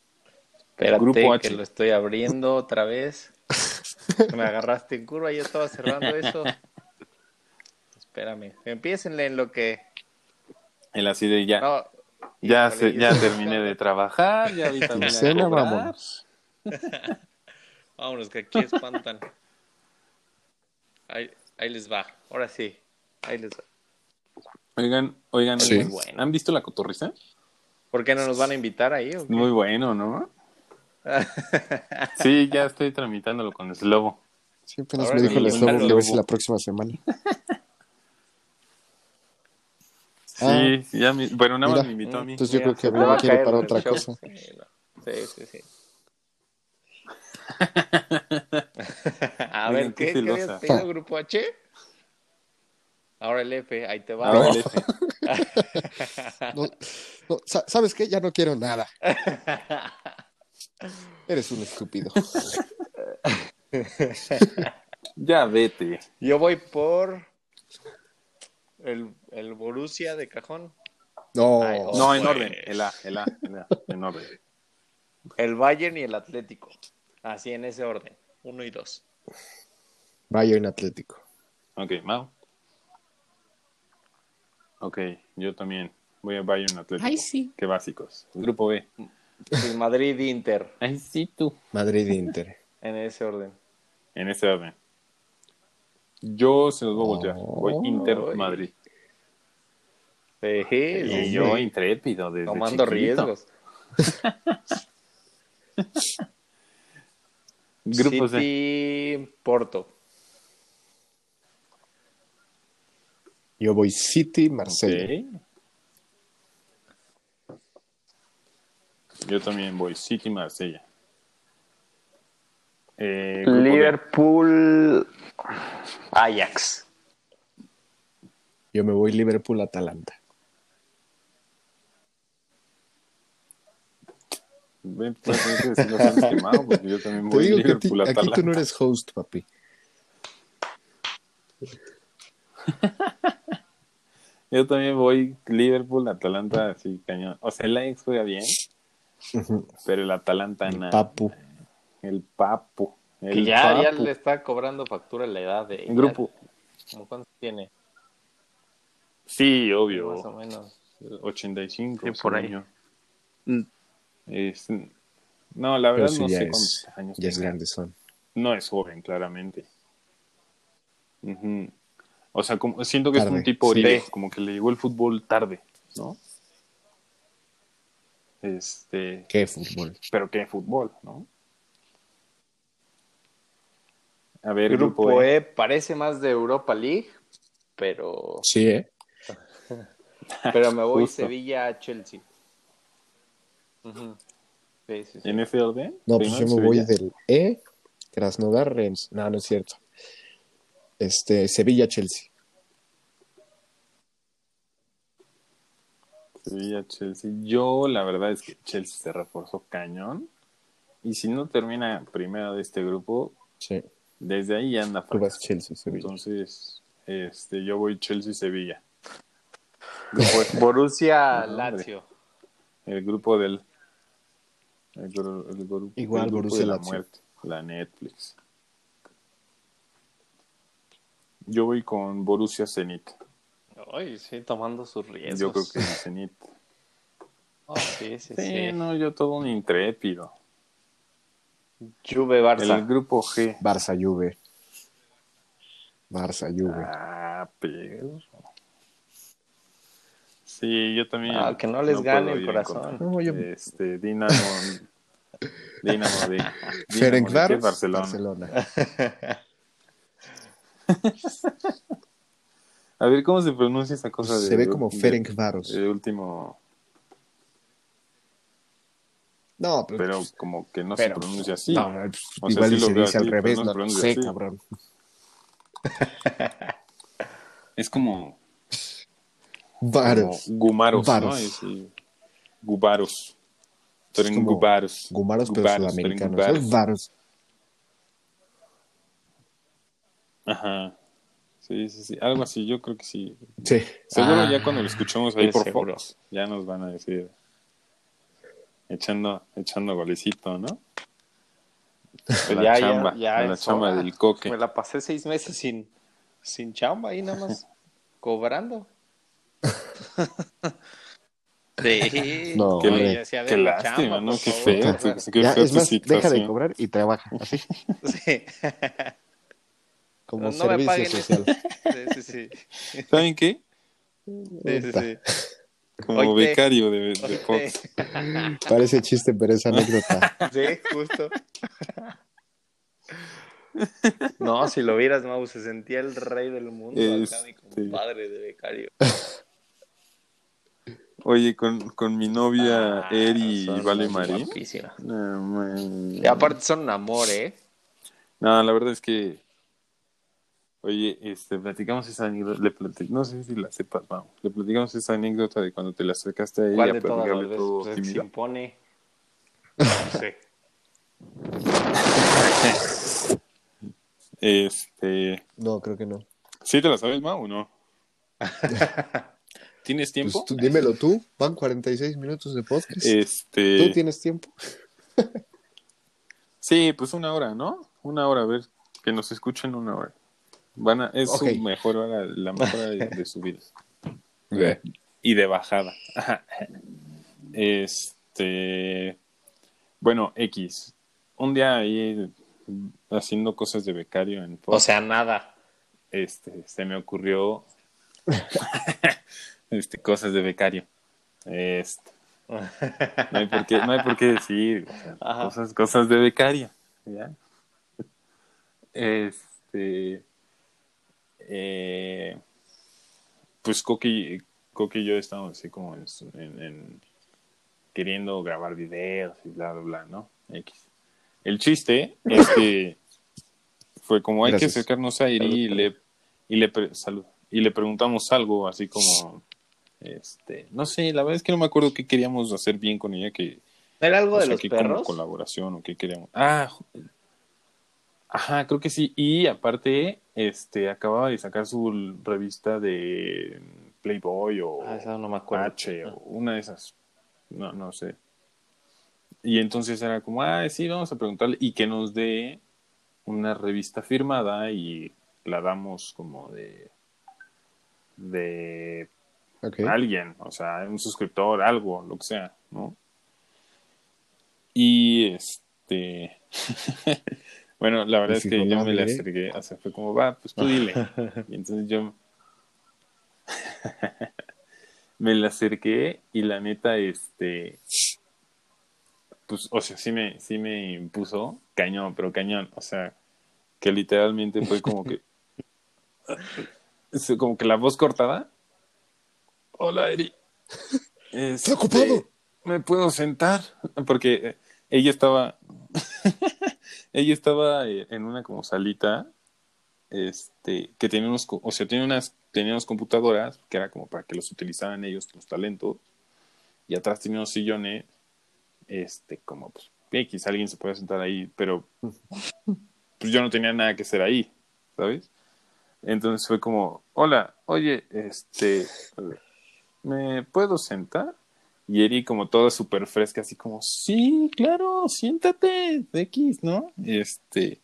Speaker 4: Espérate,
Speaker 2: Grupo H.
Speaker 4: que lo estoy abriendo otra vez. Me agarraste en curva, ya estaba cerrando eso. Espérame, empiecenle en lo que...
Speaker 2: El así de ya.
Speaker 4: No,
Speaker 2: ya, se-
Speaker 4: yo
Speaker 2: ya terminé de trabajar, ya ahorita me voy a
Speaker 3: Quincena,
Speaker 2: cobrar.
Speaker 3: vámonos.
Speaker 4: Vámonos, que aquí espantan. Ahí, ahí les va, ahora sí. Ahí les va.
Speaker 2: Oigan, oigan,
Speaker 3: Sí.
Speaker 2: muy bueno. ¿han visto la cotorriza?
Speaker 4: ¿Por qué no nos van a invitar ahí? o qué?
Speaker 2: Muy bueno, ¿no? Sí, ya estoy tramitándolo con Slobo.
Speaker 3: Sí, apenas
Speaker 4: Ahora
Speaker 3: me dijo el Slobo que a ver si la próxima semana. Ah.
Speaker 2: Sí, ya me- bueno, nada más me invitó a mí.
Speaker 3: Entonces yo
Speaker 4: Mira,
Speaker 3: creo que
Speaker 4: me va
Speaker 3: me
Speaker 4: a
Speaker 3: quiere para otra
Speaker 4: show.
Speaker 3: cosa.
Speaker 4: Sí, sí, sí. a ver,
Speaker 2: qué
Speaker 4: ¿qué, ¿qué habías pedido, Grupo H? Ahora el F, ahí te va.
Speaker 2: Ahora el F.
Speaker 3: No, no, sa- ¿Sabes qué? Ya no quiero nada. Eres un estúpido.
Speaker 2: Ya vete.
Speaker 4: Yo voy por el, el Borussia de cajón,
Speaker 3: No,
Speaker 4: Ay, oh.
Speaker 2: No, en
Speaker 4: pues.
Speaker 2: orden. El A, el A, el A, en orden.
Speaker 4: el Bayern y el Atlético. Así en ese orden, uno y dos.
Speaker 3: Bayern Atlético.
Speaker 2: Ok, Mau. Ok, yo también voy a Bayern Atlético.
Speaker 3: Ay, sí.
Speaker 2: Qué básicos. Grupo B.
Speaker 4: El Madrid Inter,
Speaker 2: Ay, sí, tú.
Speaker 3: Madrid Inter.
Speaker 4: en ese orden.
Speaker 2: En este orden. Yo se los voy a voltear.
Speaker 3: Oh.
Speaker 2: Voy Inter
Speaker 4: Ay.
Speaker 2: Madrid.
Speaker 4: Sí, sí,
Speaker 2: Y
Speaker 4: sí.
Speaker 2: yo intrépido desde
Speaker 4: tomando
Speaker 2: chiquito.
Speaker 4: riesgos.
Speaker 2: Grupo C.
Speaker 4: City, Porto.
Speaker 3: Yo voy City, Marsella.
Speaker 2: Ok. Yo también voy City Marsella. Eh.
Speaker 4: Liverpool, Ajax.
Speaker 3: Yo me voy Liverpool, Atalanta.
Speaker 2: Ven, pues, que Mau, porque yo también
Speaker 3: Te
Speaker 2: voy Liverpool
Speaker 3: aquí tú
Speaker 2: Atalanta.
Speaker 3: no eres host, papi.
Speaker 2: Yo también voy Liverpool Atalanta, así cañón. O sea, el Ajax juega bien. Pero el Atalanta
Speaker 3: El
Speaker 2: nada.
Speaker 3: Papu.
Speaker 2: El Papu. El
Speaker 4: Que ya, le está cobrando factura la edad de
Speaker 2: En grupo.
Speaker 4: ¿Cómo ¿Cuánto tiene?
Speaker 2: Sí, obvio.
Speaker 4: Más o menos.
Speaker 2: 85.
Speaker 4: Sí, por
Speaker 2: yo.
Speaker 4: Mm.
Speaker 2: Es- no, la verdad
Speaker 3: sí,
Speaker 2: no sé
Speaker 3: es,
Speaker 2: cuántos años
Speaker 3: ya es grande son.
Speaker 2: No es joven, claramente. O sea, como, siento que es un tipo
Speaker 3: sí.
Speaker 2: Oribe, como que le llegó el fútbol tarde, ¿no? Este,
Speaker 3: Qué fútbol.
Speaker 2: pero qué fútbol, ¿no? A ver,
Speaker 4: Grupo,
Speaker 2: grupo, E.
Speaker 4: E parece más de Europa League, pero,
Speaker 3: Sí, ¿eh?
Speaker 4: pero me voy
Speaker 2: Justo.
Speaker 4: Sevilla-Chelsea. Ujú. Sí, sí, sí.
Speaker 3: No, pues yo me voy
Speaker 2: Sevilla.
Speaker 3: del E, Krasnodar, Rennes. No, no es cierto. Este, Sevilla, Chelsea.
Speaker 2: Sevilla, Chelsea. Yo, la verdad es que Chelsea se reforzó cañón. Y si no termina primero de este grupo,
Speaker 3: Sí.
Speaker 2: desde ahí ya anda
Speaker 3: Tú vas. Chelsea, Sevilla.
Speaker 2: Entonces, este, yo voy Chelsea-Sevilla. Grupo F.
Speaker 4: Borussia
Speaker 2: No.
Speaker 4: Lazio.
Speaker 2: El grupo del. El, gru- el grupo,
Speaker 3: Igual
Speaker 2: el grupo
Speaker 3: Borussia
Speaker 2: de la
Speaker 3: Lazio.
Speaker 2: muerte. La Netflix. Yo voy con Borussia Zenit.
Speaker 4: Ay, sí, tomando sus riesgos.
Speaker 2: Yo creo que el Zenit.
Speaker 4: Oh, sí, sí,
Speaker 2: Sí,
Speaker 4: sí.
Speaker 2: no, yo todo un intrépido.
Speaker 4: Juve Barça.
Speaker 2: El grupo G.
Speaker 3: Barça, Juve. Barça, Juve.
Speaker 2: Ah, pero. Sí, yo también.
Speaker 4: Ah, que no les gane
Speaker 2: puedo
Speaker 4: el corazón.
Speaker 3: No, yo-
Speaker 2: Este, Dinamo. Dinamo de. Dinamo de? Barcelona.
Speaker 3: Barcelona.
Speaker 2: A ver, ¿cómo se pronuncia esa cosa? de,
Speaker 3: Se ve como
Speaker 2: de-
Speaker 3: Ferencváros.
Speaker 2: de último.
Speaker 3: No, pero,
Speaker 2: pero
Speaker 3: pues,
Speaker 2: como que no
Speaker 3: pero-
Speaker 2: se pronuncia así.
Speaker 3: no,
Speaker 2: O sea,
Speaker 3: igual
Speaker 2: sí
Speaker 3: se
Speaker 2: veo
Speaker 3: dice al
Speaker 2: así,
Speaker 3: revés,
Speaker 2: no se
Speaker 3: no,
Speaker 2: pronuncia
Speaker 3: sé,
Speaker 2: así.
Speaker 3: cabrón.
Speaker 2: Es como, como
Speaker 3: Varos.
Speaker 2: gumaros, ¿no?
Speaker 3: Varos.
Speaker 2: Es, eh, gubaros. Pero
Speaker 3: Es como
Speaker 2: gubaros.
Speaker 3: Gumaros, pero
Speaker 2: Gubaros,
Speaker 3: sudamericanos. varos.
Speaker 2: Ajá. Sí, sí, sí. Algo así, yo creo que sí.
Speaker 3: Sí.
Speaker 2: Seguro
Speaker 3: Ah,
Speaker 2: ya cuando lo escuchemos ahí por
Speaker 4: seguro.
Speaker 2: Fox, ya nos van a decir. Echando, echando golecito, ¿no?
Speaker 4: Pues
Speaker 2: la
Speaker 4: ya,
Speaker 2: chamba,
Speaker 4: ya, ya
Speaker 2: la
Speaker 4: es
Speaker 2: chamba del coque.
Speaker 4: Me la pasé seis meses sin, sin chamba ahí nada más cobrando. Sí.
Speaker 3: No,
Speaker 4: ya decía,
Speaker 2: qué
Speaker 4: "Denme
Speaker 2: lástima,
Speaker 4: chamba,
Speaker 2: ¿no? Qué
Speaker 4: favor".
Speaker 2: feo. Qué-
Speaker 3: ya,
Speaker 2: fea
Speaker 3: es más, deja de cobrar y trabaja. Así,
Speaker 4: Sí.
Speaker 3: Como
Speaker 4: No
Speaker 3: servicio social.
Speaker 4: Sí, sí, sí.
Speaker 2: ¿Saben qué?
Speaker 4: Sí, sí, sí.
Speaker 2: Como becario de. Fox.
Speaker 3: Parece chiste, pero es anécdota.
Speaker 4: Sí, justo. No, si lo vieras, Mau, se sentía el rey del mundo acá, mi
Speaker 2: Este.
Speaker 4: compadre de becario.
Speaker 2: Oye, con, con mi novia
Speaker 4: Ah,
Speaker 2: Eri y Vale. No, man.
Speaker 4: Y aparte son un amor, ¿eh?
Speaker 2: No, la verdad es que. Oye, este, platicamos esa anécdota. Le no sé si la sepas, vamos. Le platicamos esa anécdota de cuando te la acercaste a ella
Speaker 4: ¿Cuál de todas las
Speaker 2: platicarle
Speaker 4: veces
Speaker 2: todo
Speaker 4: pues, se impone? No sé.
Speaker 2: Este.
Speaker 3: No, creo que no.
Speaker 2: ¿Sí te la sabes, Mau, o no? ¿Tienes tiempo?
Speaker 3: Pues tú, dímelo tú. Van 46 minutos de podcast.
Speaker 2: Este.
Speaker 3: ¿Tú tienes tiempo?
Speaker 2: Sí, pues una hora, ¿no? Una hora, a ver, que nos escuchen una hora. Van a, es su mejor hora, la mejor hora de, de su vida. Y de bajada. Este. Bueno, X. Un día ahí haciendo cosas de becario en Fox,
Speaker 4: O sea, nada.
Speaker 2: este, se me ocurrió este, cosas de becario. Este, no hay por qué, no hay por qué decir
Speaker 4: Ajá.
Speaker 2: cosas, cosas de becario. ¿ya? Este, eh, pues Coqui, Coqui y yo estábamos así como en, su- en- en- queriendo grabar videos y bla, bla, bla, ¿no? X. El chiste es que fue como hay
Speaker 3: Gracias.
Speaker 2: que acercarnos a Iri y le, y le, salud, y le preguntamos algo así como, este, no sé, la verdad es que no me acuerdo qué queríamos hacer bien con ella, que,
Speaker 4: ¿Era algo
Speaker 2: o
Speaker 4: de
Speaker 2: sea,
Speaker 4: los
Speaker 2: que como
Speaker 4: perros?
Speaker 2: colaboración o qué queríamos. Ah, ajá, creo que sí. Y aparte, este, acababa de sacar su revista de Playboy o
Speaker 4: Ah, esa no me acuerdo.
Speaker 2: H o una de esas. No, no sé. Y entonces era como, ah, sí, vamos a preguntarle y que nos dé una revista firmada y la damos como de de alguien, o sea, un suscriptor, algo, lo que sea, ¿no? Y este, bueno, la verdad es que yo me le
Speaker 3: nadie.
Speaker 2: acerqué, o sea, fue como, va, pues tú dile. Y entonces yo me le acerqué y la neta, este, pues, o sea, sí me, sí me impuso cañón, pero cañón, o sea, que literalmente fue como que, como que la voz cortada. Hola, Eri. Este,
Speaker 3: ocupado?
Speaker 2: ¿Me puedo sentar? Porque eh, ella estaba, ella estaba eh, en una como salita, este, que tenía unos, o sea, tiene unas, tenía unas computadoras que era como para que los utilizaran ellos, los talentos, y atrás tenía unos sillones, este, como pues, X, alguien se puede sentar ahí, pero pues yo no tenía nada que hacer ahí, ¿sabes? Entonces fue como, hola, oye, este, ¿me puedo sentar? Y Eri como toda súper fresca, así como, sí, claro, siéntate, X, ¿no? Este,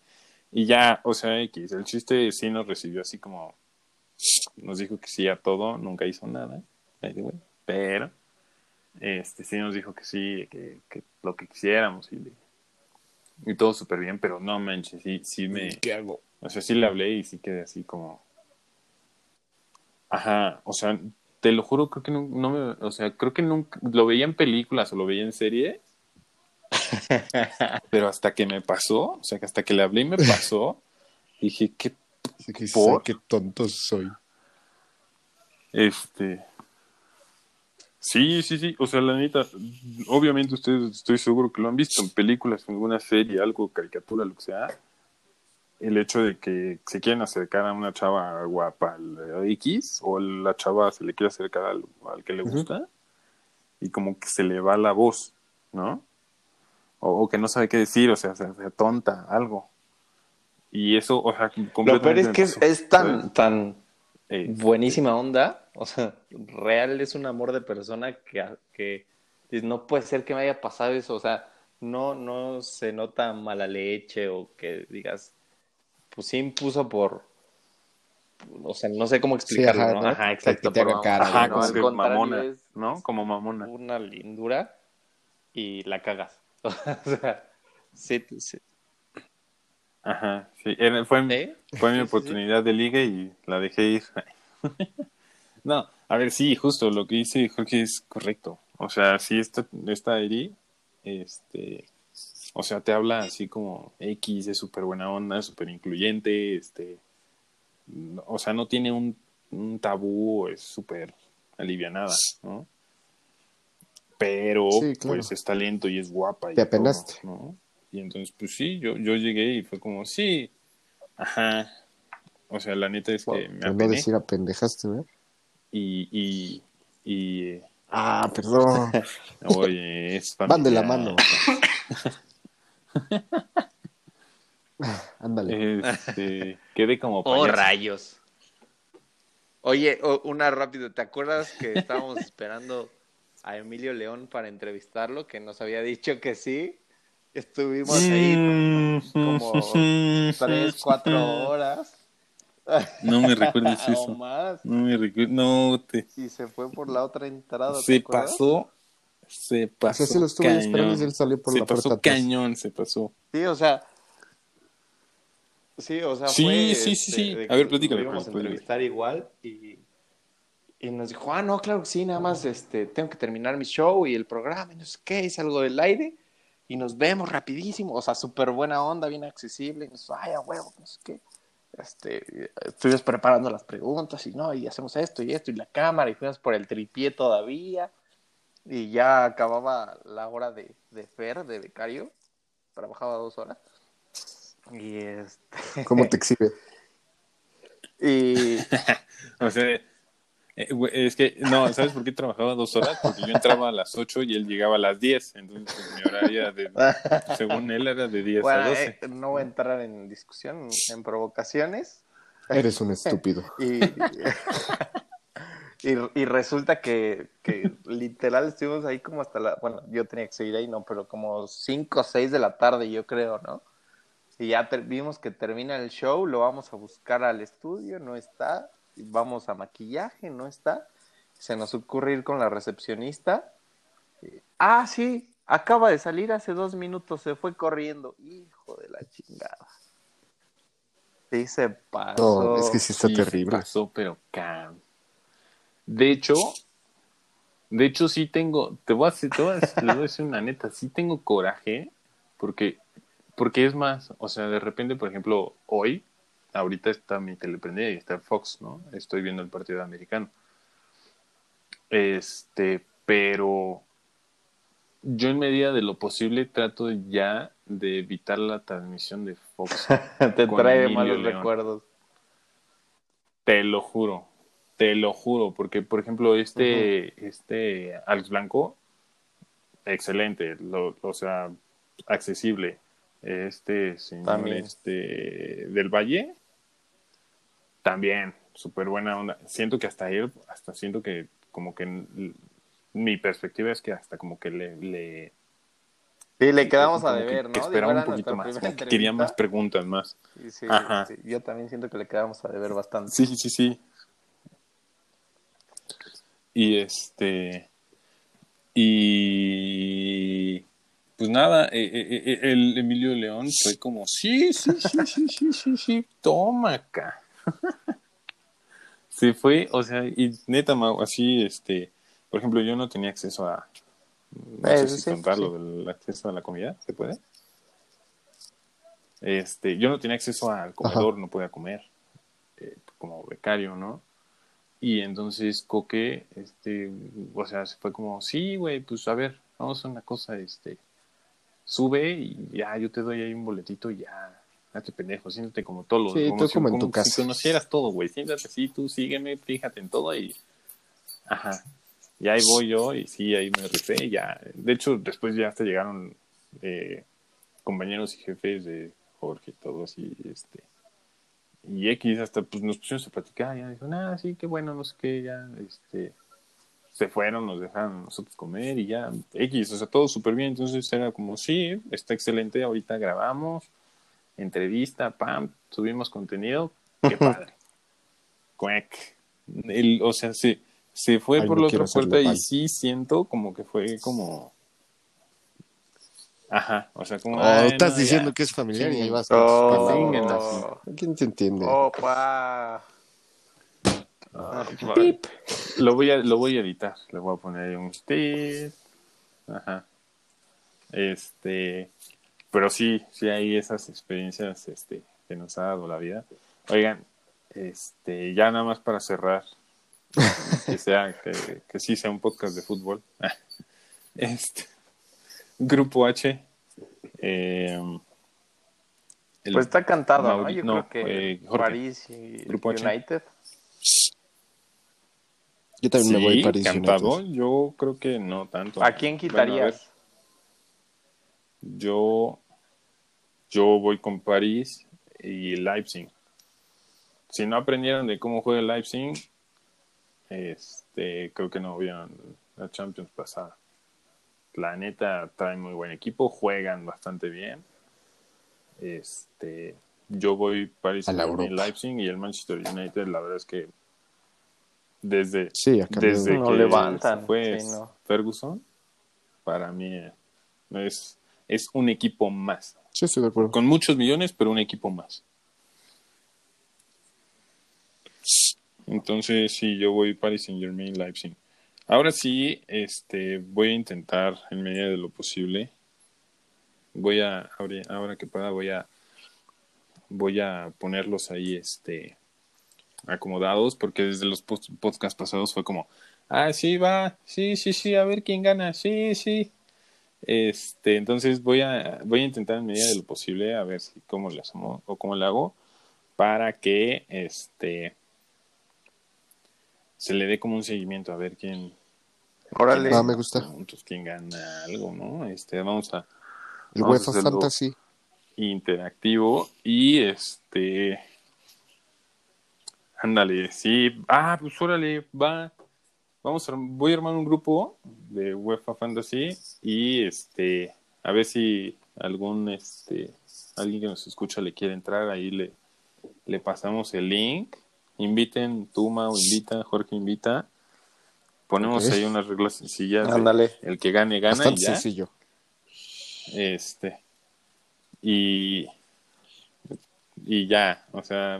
Speaker 2: y ya, o sea, X, el chiste sí nos recibió así como, nos dijo que sí a todo, nunca hizo nada, pero, este, sí nos dijo que sí, que, que lo que quisiéramos y, y todo súper bien, pero no manches, sí, sí me,
Speaker 3: ¿Qué hago?
Speaker 2: o sea, sí le hablé y sí quedé así como. Ajá, o sea, te lo juro, creo que no, no me. O sea, creo que nunca. Lo veía en películas o lo veía en series. pero hasta que me pasó, o sea, que hasta que le hablé y me pasó, dije, ¿qué
Speaker 3: Sí, que
Speaker 2: ¿Por?
Speaker 3: sé qué tonto soy.
Speaker 2: Este. Sí, sí, sí. O sea, la neta, obviamente ustedes estoy seguro que lo han visto en películas, en alguna serie, algo, caricatura, lo que sea. El hecho de que se quieren acercar a una chava guapa al X o la chava se le quiere acercar al, al que le gusta y como que se le va la voz, ¿no? O, o que no sabe qué decir, o sea, se, se tonta, algo. Y eso, o sea,
Speaker 4: Lo peor
Speaker 2: completamente
Speaker 4: es que es, es tan,
Speaker 2: ¿sabes?
Speaker 4: tan
Speaker 2: Eh,
Speaker 4: buenísima onda. O sea, real es un amor de persona que, que no puede ser que me haya pasado eso. O sea, no, no se nota mala leche o que digas, pues sí impuso por. O sea, no sé cómo explicarlo,
Speaker 3: ajá,
Speaker 4: ¿no?
Speaker 3: ¿no?
Speaker 4: Ajá, exacto.
Speaker 3: Que te haga cara,
Speaker 2: Ajá,
Speaker 4: ¿no?
Speaker 2: como mamona,
Speaker 4: es
Speaker 2: ¿no? Como mamona.
Speaker 4: una lindura y la cagas. O sea, sí, sí.
Speaker 2: Ajá, sí. Fue,
Speaker 4: ¿Eh?
Speaker 2: fue mi oportunidad de liga y la dejé ir. no, a ver, sí, justo lo que dice Jorge es correcto. O sea, sí, esta, esta Eri, este, o sea, te habla así como X, es súper buena onda, súper incluyente, este, o sea, no tiene un, un tabú, es súper alivianada, ¿no? Pero,
Speaker 3: Sí, claro.
Speaker 2: pues, es talento y es guapa. Y
Speaker 3: Te
Speaker 2: todo,
Speaker 3: apenaste.
Speaker 2: ¿no? Y entonces, pues sí, yo, yo llegué y fue como, sí, ajá. O sea, la neta es que me apené.
Speaker 3: decir apendejaste, ¿no?
Speaker 2: Y, y, y, eh,
Speaker 3: Ah, perdón.
Speaker 2: oye, es
Speaker 3: Van de la
Speaker 2: familiar.
Speaker 3: mano. Ándale.
Speaker 2: Este, quedé como
Speaker 4: Oh,
Speaker 2: payaso.
Speaker 4: rayos. Oye, una rápido, ¿te acuerdas que estábamos esperando a Emilio León para entrevistarlo, que nos había dicho que sí? Estuvimos ahí
Speaker 2: Mm,
Speaker 4: como tres, cuatro horas
Speaker 2: No me recuerdes eso.
Speaker 4: más
Speaker 2: No me recuerdes. No te.
Speaker 4: y se fue por la otra entrada. ¿te
Speaker 2: Se
Speaker 4: acuerdas?
Speaker 2: pasó. Se
Speaker 3: O
Speaker 2: pasó.
Speaker 3: sea, sí lo estuve esperando
Speaker 2: cañón.
Speaker 3: y él salió por
Speaker 2: se
Speaker 3: la
Speaker 2: pasó cañón, se pasó.
Speaker 4: Sí, o sea. Sí, o sea,
Speaker 2: Sí,
Speaker 4: fue,
Speaker 2: sí, sí,
Speaker 4: este,
Speaker 2: sí.
Speaker 4: de
Speaker 2: A ver,
Speaker 4: lo íbamos a entrevistar igual y, y nos dijo, ah, no, claro que sí, nada más este, tengo que terminar mi show y el programa y no sé qué, hice algo del aire y nos vemos rapidísimo, o sea, súper buena onda, bien accesible, y nos ay, a huevo, no sé qué. Este, estuvimos preparando las preguntas y no, y hacemos esto y esto y la cámara y fuimos por el tripié todavía y ya acababa la hora de, de Fer, de becario, trabajaba dos horas. Y este.
Speaker 3: ¿Cómo te exhibe?
Speaker 4: Y.
Speaker 2: O sea, eh, es que, no, ¿sabes por qué trabajaba dos horas? Porque yo entraba a las ocho y él llegaba a las diez. Entonces, pues, mi horario, de, según él, era de diez
Speaker 4: Bueno,
Speaker 2: a doce.
Speaker 4: eh, no voy a entrar en discusión, en provocaciones.
Speaker 3: Eres un estúpido.
Speaker 4: Y. Y, y resulta que, que literal estuvimos ahí como hasta la, bueno, yo tenía que seguir ahí, no, pero como 5 o 6 de la tarde, yo creo, ¿no? Y ya ter- vimos que termina el show, lo vamos a buscar al estudio, no está, y vamos a maquillaje, no está. Se nos ocurre ir con la recepcionista. Y, ah, sí, acaba de salir hace dos minutos, se fue corriendo. Hijo de la chingada. Sí, se pasó.
Speaker 3: No, es que sí está
Speaker 2: Sí, se
Speaker 3: terrible.
Speaker 2: pasó, pero can. De hecho, de hecho sí tengo, te voy a decir, te voy a decir, le voy a decir una neta, sí tengo coraje, porque, porque es más, o sea, de repente, por ejemplo, hoy, ahorita está mi tele prendida y está Fox, ¿no? Estoy viendo el partido americano. Este, pero yo en medida de lo posible trato ya de evitar la transmisión de Fox.
Speaker 4: Te trae malos
Speaker 2: León.
Speaker 4: recuerdos.
Speaker 2: Te lo juro, te lo juro, porque por ejemplo este, este Alex Blanco, excelente, lo, o sea, accesible. Este señor
Speaker 4: También.
Speaker 2: este del Valle, también, súper buena onda. Siento que hasta él, hasta siento que como que mi perspectiva es que hasta como que le, le
Speaker 4: Sí, le quedamos a
Speaker 2: que-
Speaker 4: deber,
Speaker 2: que
Speaker 4: ¿no?
Speaker 2: esperaba
Speaker 4: Digo,
Speaker 2: un poquito más, que quería más preguntas más.
Speaker 4: Y sí,
Speaker 2: Ajá.
Speaker 4: sí, yo también siento que le quedamos a deber bastante.
Speaker 2: Sí, sí, sí. Y este. Y. Pues nada, eh, eh, eh, el Emilio León fue como: sí, sí, sí, sí, sí, sí, sí, toma acá. Se fue, o sea, y neta, Mau, así, este. Por ejemplo, yo no tenía acceso a. No
Speaker 4: Eh,
Speaker 2: sé si
Speaker 4: sí,
Speaker 2: contar
Speaker 4: sí.
Speaker 2: lo del acceso a la comida, ¿se puede? Este, yo no tenía acceso al comedor, no podía comer, eh, como becario, ¿no? Y entonces Coque, este, o sea, se fue como, sí, güey, pues a ver, vamos a una cosa, este, sube y ya, yo te doy ahí un boletito y ya, hazte pendejo, siéntate como todos los,
Speaker 3: Sí, tú como en tu casa.
Speaker 2: si conocieras todo, güey, siéntate así, tú sígueme, fíjate en todo y, ajá, y ahí voy yo y sí, ahí me rifé, y ya, de hecho, después ya hasta llegaron eh, compañeros y jefes de Jorge y todos y este, y X hasta pues nos pusimos a platicar, ya dijo, ah, sí, qué bueno, no sé qué, ya, este, se fueron, nos dejaron nosotros comer y ya, X, o sea, todo súper bien, entonces era como, sí, está excelente, ahorita grabamos, entrevista, pam, subimos contenido, qué padre. Cuec. El, o sea, se, se fue
Speaker 3: Ay,
Speaker 2: por
Speaker 3: no
Speaker 2: la otra puerta y sí siento como que fue como... Ajá, o sea, como...
Speaker 3: Oh,
Speaker 2: ay,
Speaker 3: estás
Speaker 2: no,
Speaker 3: diciendo
Speaker 2: ya.
Speaker 3: que es familiar y ahí vas
Speaker 4: Oh,
Speaker 3: a
Speaker 2: chinguen
Speaker 3: ¿Quién te entiende?
Speaker 4: Opa.
Speaker 2: Ah, vale. Lo voy a, lo voy a editar. Le voy a poner ahí un tip. Ajá. Este, pero sí, sí hay esas experiencias, este, que nos ha dado la vida. Oigan, este, ya nada más para cerrar, que sea, que, que sí sea un podcast de fútbol. Este, Grupo H. eh, el-
Speaker 4: Pues está cantado, ¿no? Yo
Speaker 2: no,
Speaker 4: creo que
Speaker 2: eh, Jorge.
Speaker 4: París y
Speaker 2: Grupo H.
Speaker 4: United.
Speaker 3: Yo también me voy a París
Speaker 2: cantado.
Speaker 3: United.
Speaker 2: Yo creo que no tanto.
Speaker 4: ¿A quién
Speaker 2: Bueno, a ver,
Speaker 4: quitarías?
Speaker 2: yo, yo voy con París y Leipzig. Si no aprendieron de cómo juega el Leipzig, este, creo que no vieron la Champions pasada. La neta trae muy buen equipo, juegan bastante bien. Este, yo voy París
Speaker 3: Europa.
Speaker 2: Leipzig y el Manchester United, la verdad es que desde
Speaker 3: Sí,
Speaker 2: desde
Speaker 3: de...
Speaker 4: No
Speaker 2: que
Speaker 4: levantan,
Speaker 2: fue
Speaker 4: sí, no.
Speaker 2: Ferguson, para mí es, es un equipo más.
Speaker 3: Sí, estoy de acuerdo.
Speaker 2: Con muchos millones, pero un equipo más. Entonces, sí, yo voy Paris Saint Germain, Leipzig. Ahora sí, este, voy a intentar, en medida de lo posible, voy a, ahora, que pueda, voy a, voy a ponerlos ahí, este, acomodados, porque desde los podcasts pasados fue como, ah, sí, va, sí, sí, sí, a ver quién gana, sí, sí. Este, entonces voy a, voy a intentar en medida de lo posible a ver si cómo le hacemos o cómo le hago para que este se le dé como un seguimiento a ver quién
Speaker 4: Órale.
Speaker 3: Ah, me gusta.
Speaker 2: puntos, quién gana algo, ¿no? Este, vamos a
Speaker 3: El
Speaker 2: Vamos
Speaker 3: UEFA. Fantasy.
Speaker 2: interactivo y este ándale, sí, ah, pues órale, va. Vamos a, voy a armar un grupo de UEFA Fantasy y este a ver si algún este alguien que nos escucha le quiere entrar, ahí le, le pasamos el link. Inviten, tú Mau invita, Jorge invita. Ponemos ahí unas reglas sencillas. de
Speaker 4: Ándale.
Speaker 2: el que gane, gana
Speaker 3: Bastante
Speaker 2: y ya.
Speaker 3: sencillo.
Speaker 2: Este. Y. Y ya, o sea,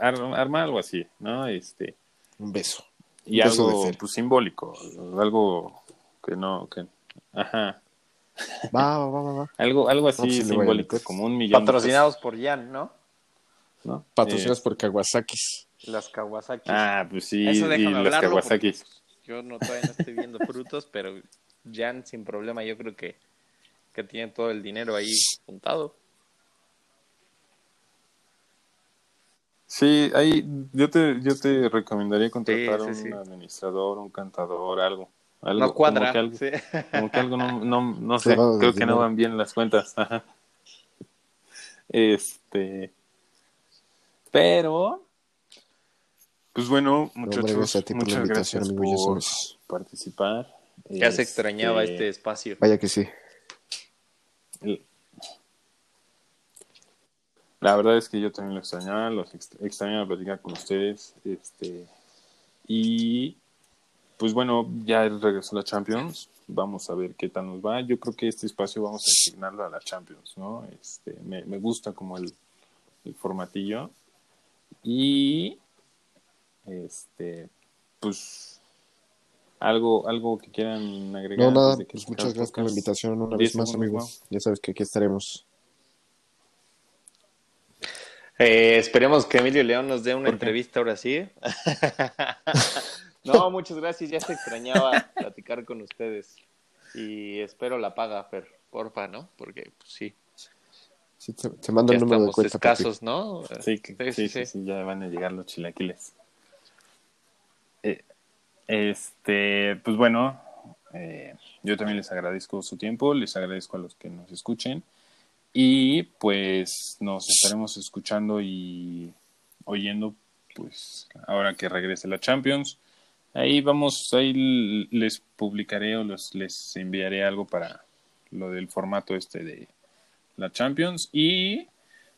Speaker 2: ar- arma algo así, ¿no? Este.
Speaker 3: Un beso.
Speaker 2: Y
Speaker 3: Un beso de
Speaker 2: algo pues, simbólico, algo que no, que. Ajá.
Speaker 3: Va, va, va, va.
Speaker 2: Algo, algo así
Speaker 3: No, pues sí
Speaker 2: simbólico, como un millón. de
Speaker 4: Patrocinados por Jan, ¿no?
Speaker 2: ¿no?
Speaker 3: Patrocinados
Speaker 2: Eh,
Speaker 3: por Kawasaki's.
Speaker 4: Las Kawasaki.
Speaker 2: Ah, pues sí,
Speaker 4: Eso
Speaker 2: y las Kawasaki.
Speaker 4: Yo no todavía no estoy viendo frutos, pero Jan sin problema yo creo que, que tiene todo el dinero ahí juntado.
Speaker 2: Sí, ahí yo te, yo te recomendaría contratar
Speaker 4: Sí, sí,
Speaker 2: un
Speaker 4: sí.
Speaker 2: administrador, un cantador, algo. algo
Speaker 4: no cuadra.
Speaker 2: Como que algo,
Speaker 4: sí.
Speaker 2: como que algo no, no, no
Speaker 3: Se
Speaker 2: sé, creo que no van bien las cuentas. Ajá. Este, pero, pues bueno, muchachos,
Speaker 3: gracias a ti por la
Speaker 2: muchas gracias por participar.
Speaker 4: Ya se extrañaba este espacio.
Speaker 3: Vaya que sí.
Speaker 2: La verdad es que yo también lo extrañaba, los ext- extrañaba platicar con ustedes. Este, y pues bueno, ya regresó la Champions. Vamos a ver qué tal nos va. Yo creo que este espacio vamos a asignarlo a la Champions, ¿no? Este, me, me gusta como el, el formatillo. Y este, pues algo, algo que quieran agregar.
Speaker 3: No, nada,
Speaker 2: que
Speaker 3: pues muchas gracias por la invitación una
Speaker 2: Diez
Speaker 3: vez más, amigos. Ya sabes que aquí estaremos.
Speaker 4: Eh, esperemos que Emilio León nos dé una entrevista ahora sí. no, muchas gracias. Ya se extrañaba platicar con ustedes. Y espero la paga, Fer, porfa, ¿no? Porque pues, sí.
Speaker 3: Sí, te, te mando
Speaker 4: Ya
Speaker 3: el número de cuenta.
Speaker 4: escasos, ¿no?
Speaker 2: Sí, que-
Speaker 4: Sí,
Speaker 2: sí,
Speaker 4: sí,
Speaker 2: sí,
Speaker 4: sí.
Speaker 2: sí, ya van a llegar los chilaquiles. Eh, este, pues bueno, eh, yo también les agradezco su tiempo, les agradezco a los que nos escuchen y pues nos estaremos escuchando y oyendo pues ahora que regrese la Champions. Ahí vamos, ahí les publicaré o los, les enviaré algo para lo del formato este de la Champions y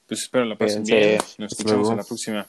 Speaker 2: pues espero la pasen bien. Nos escuchamos a la próxima.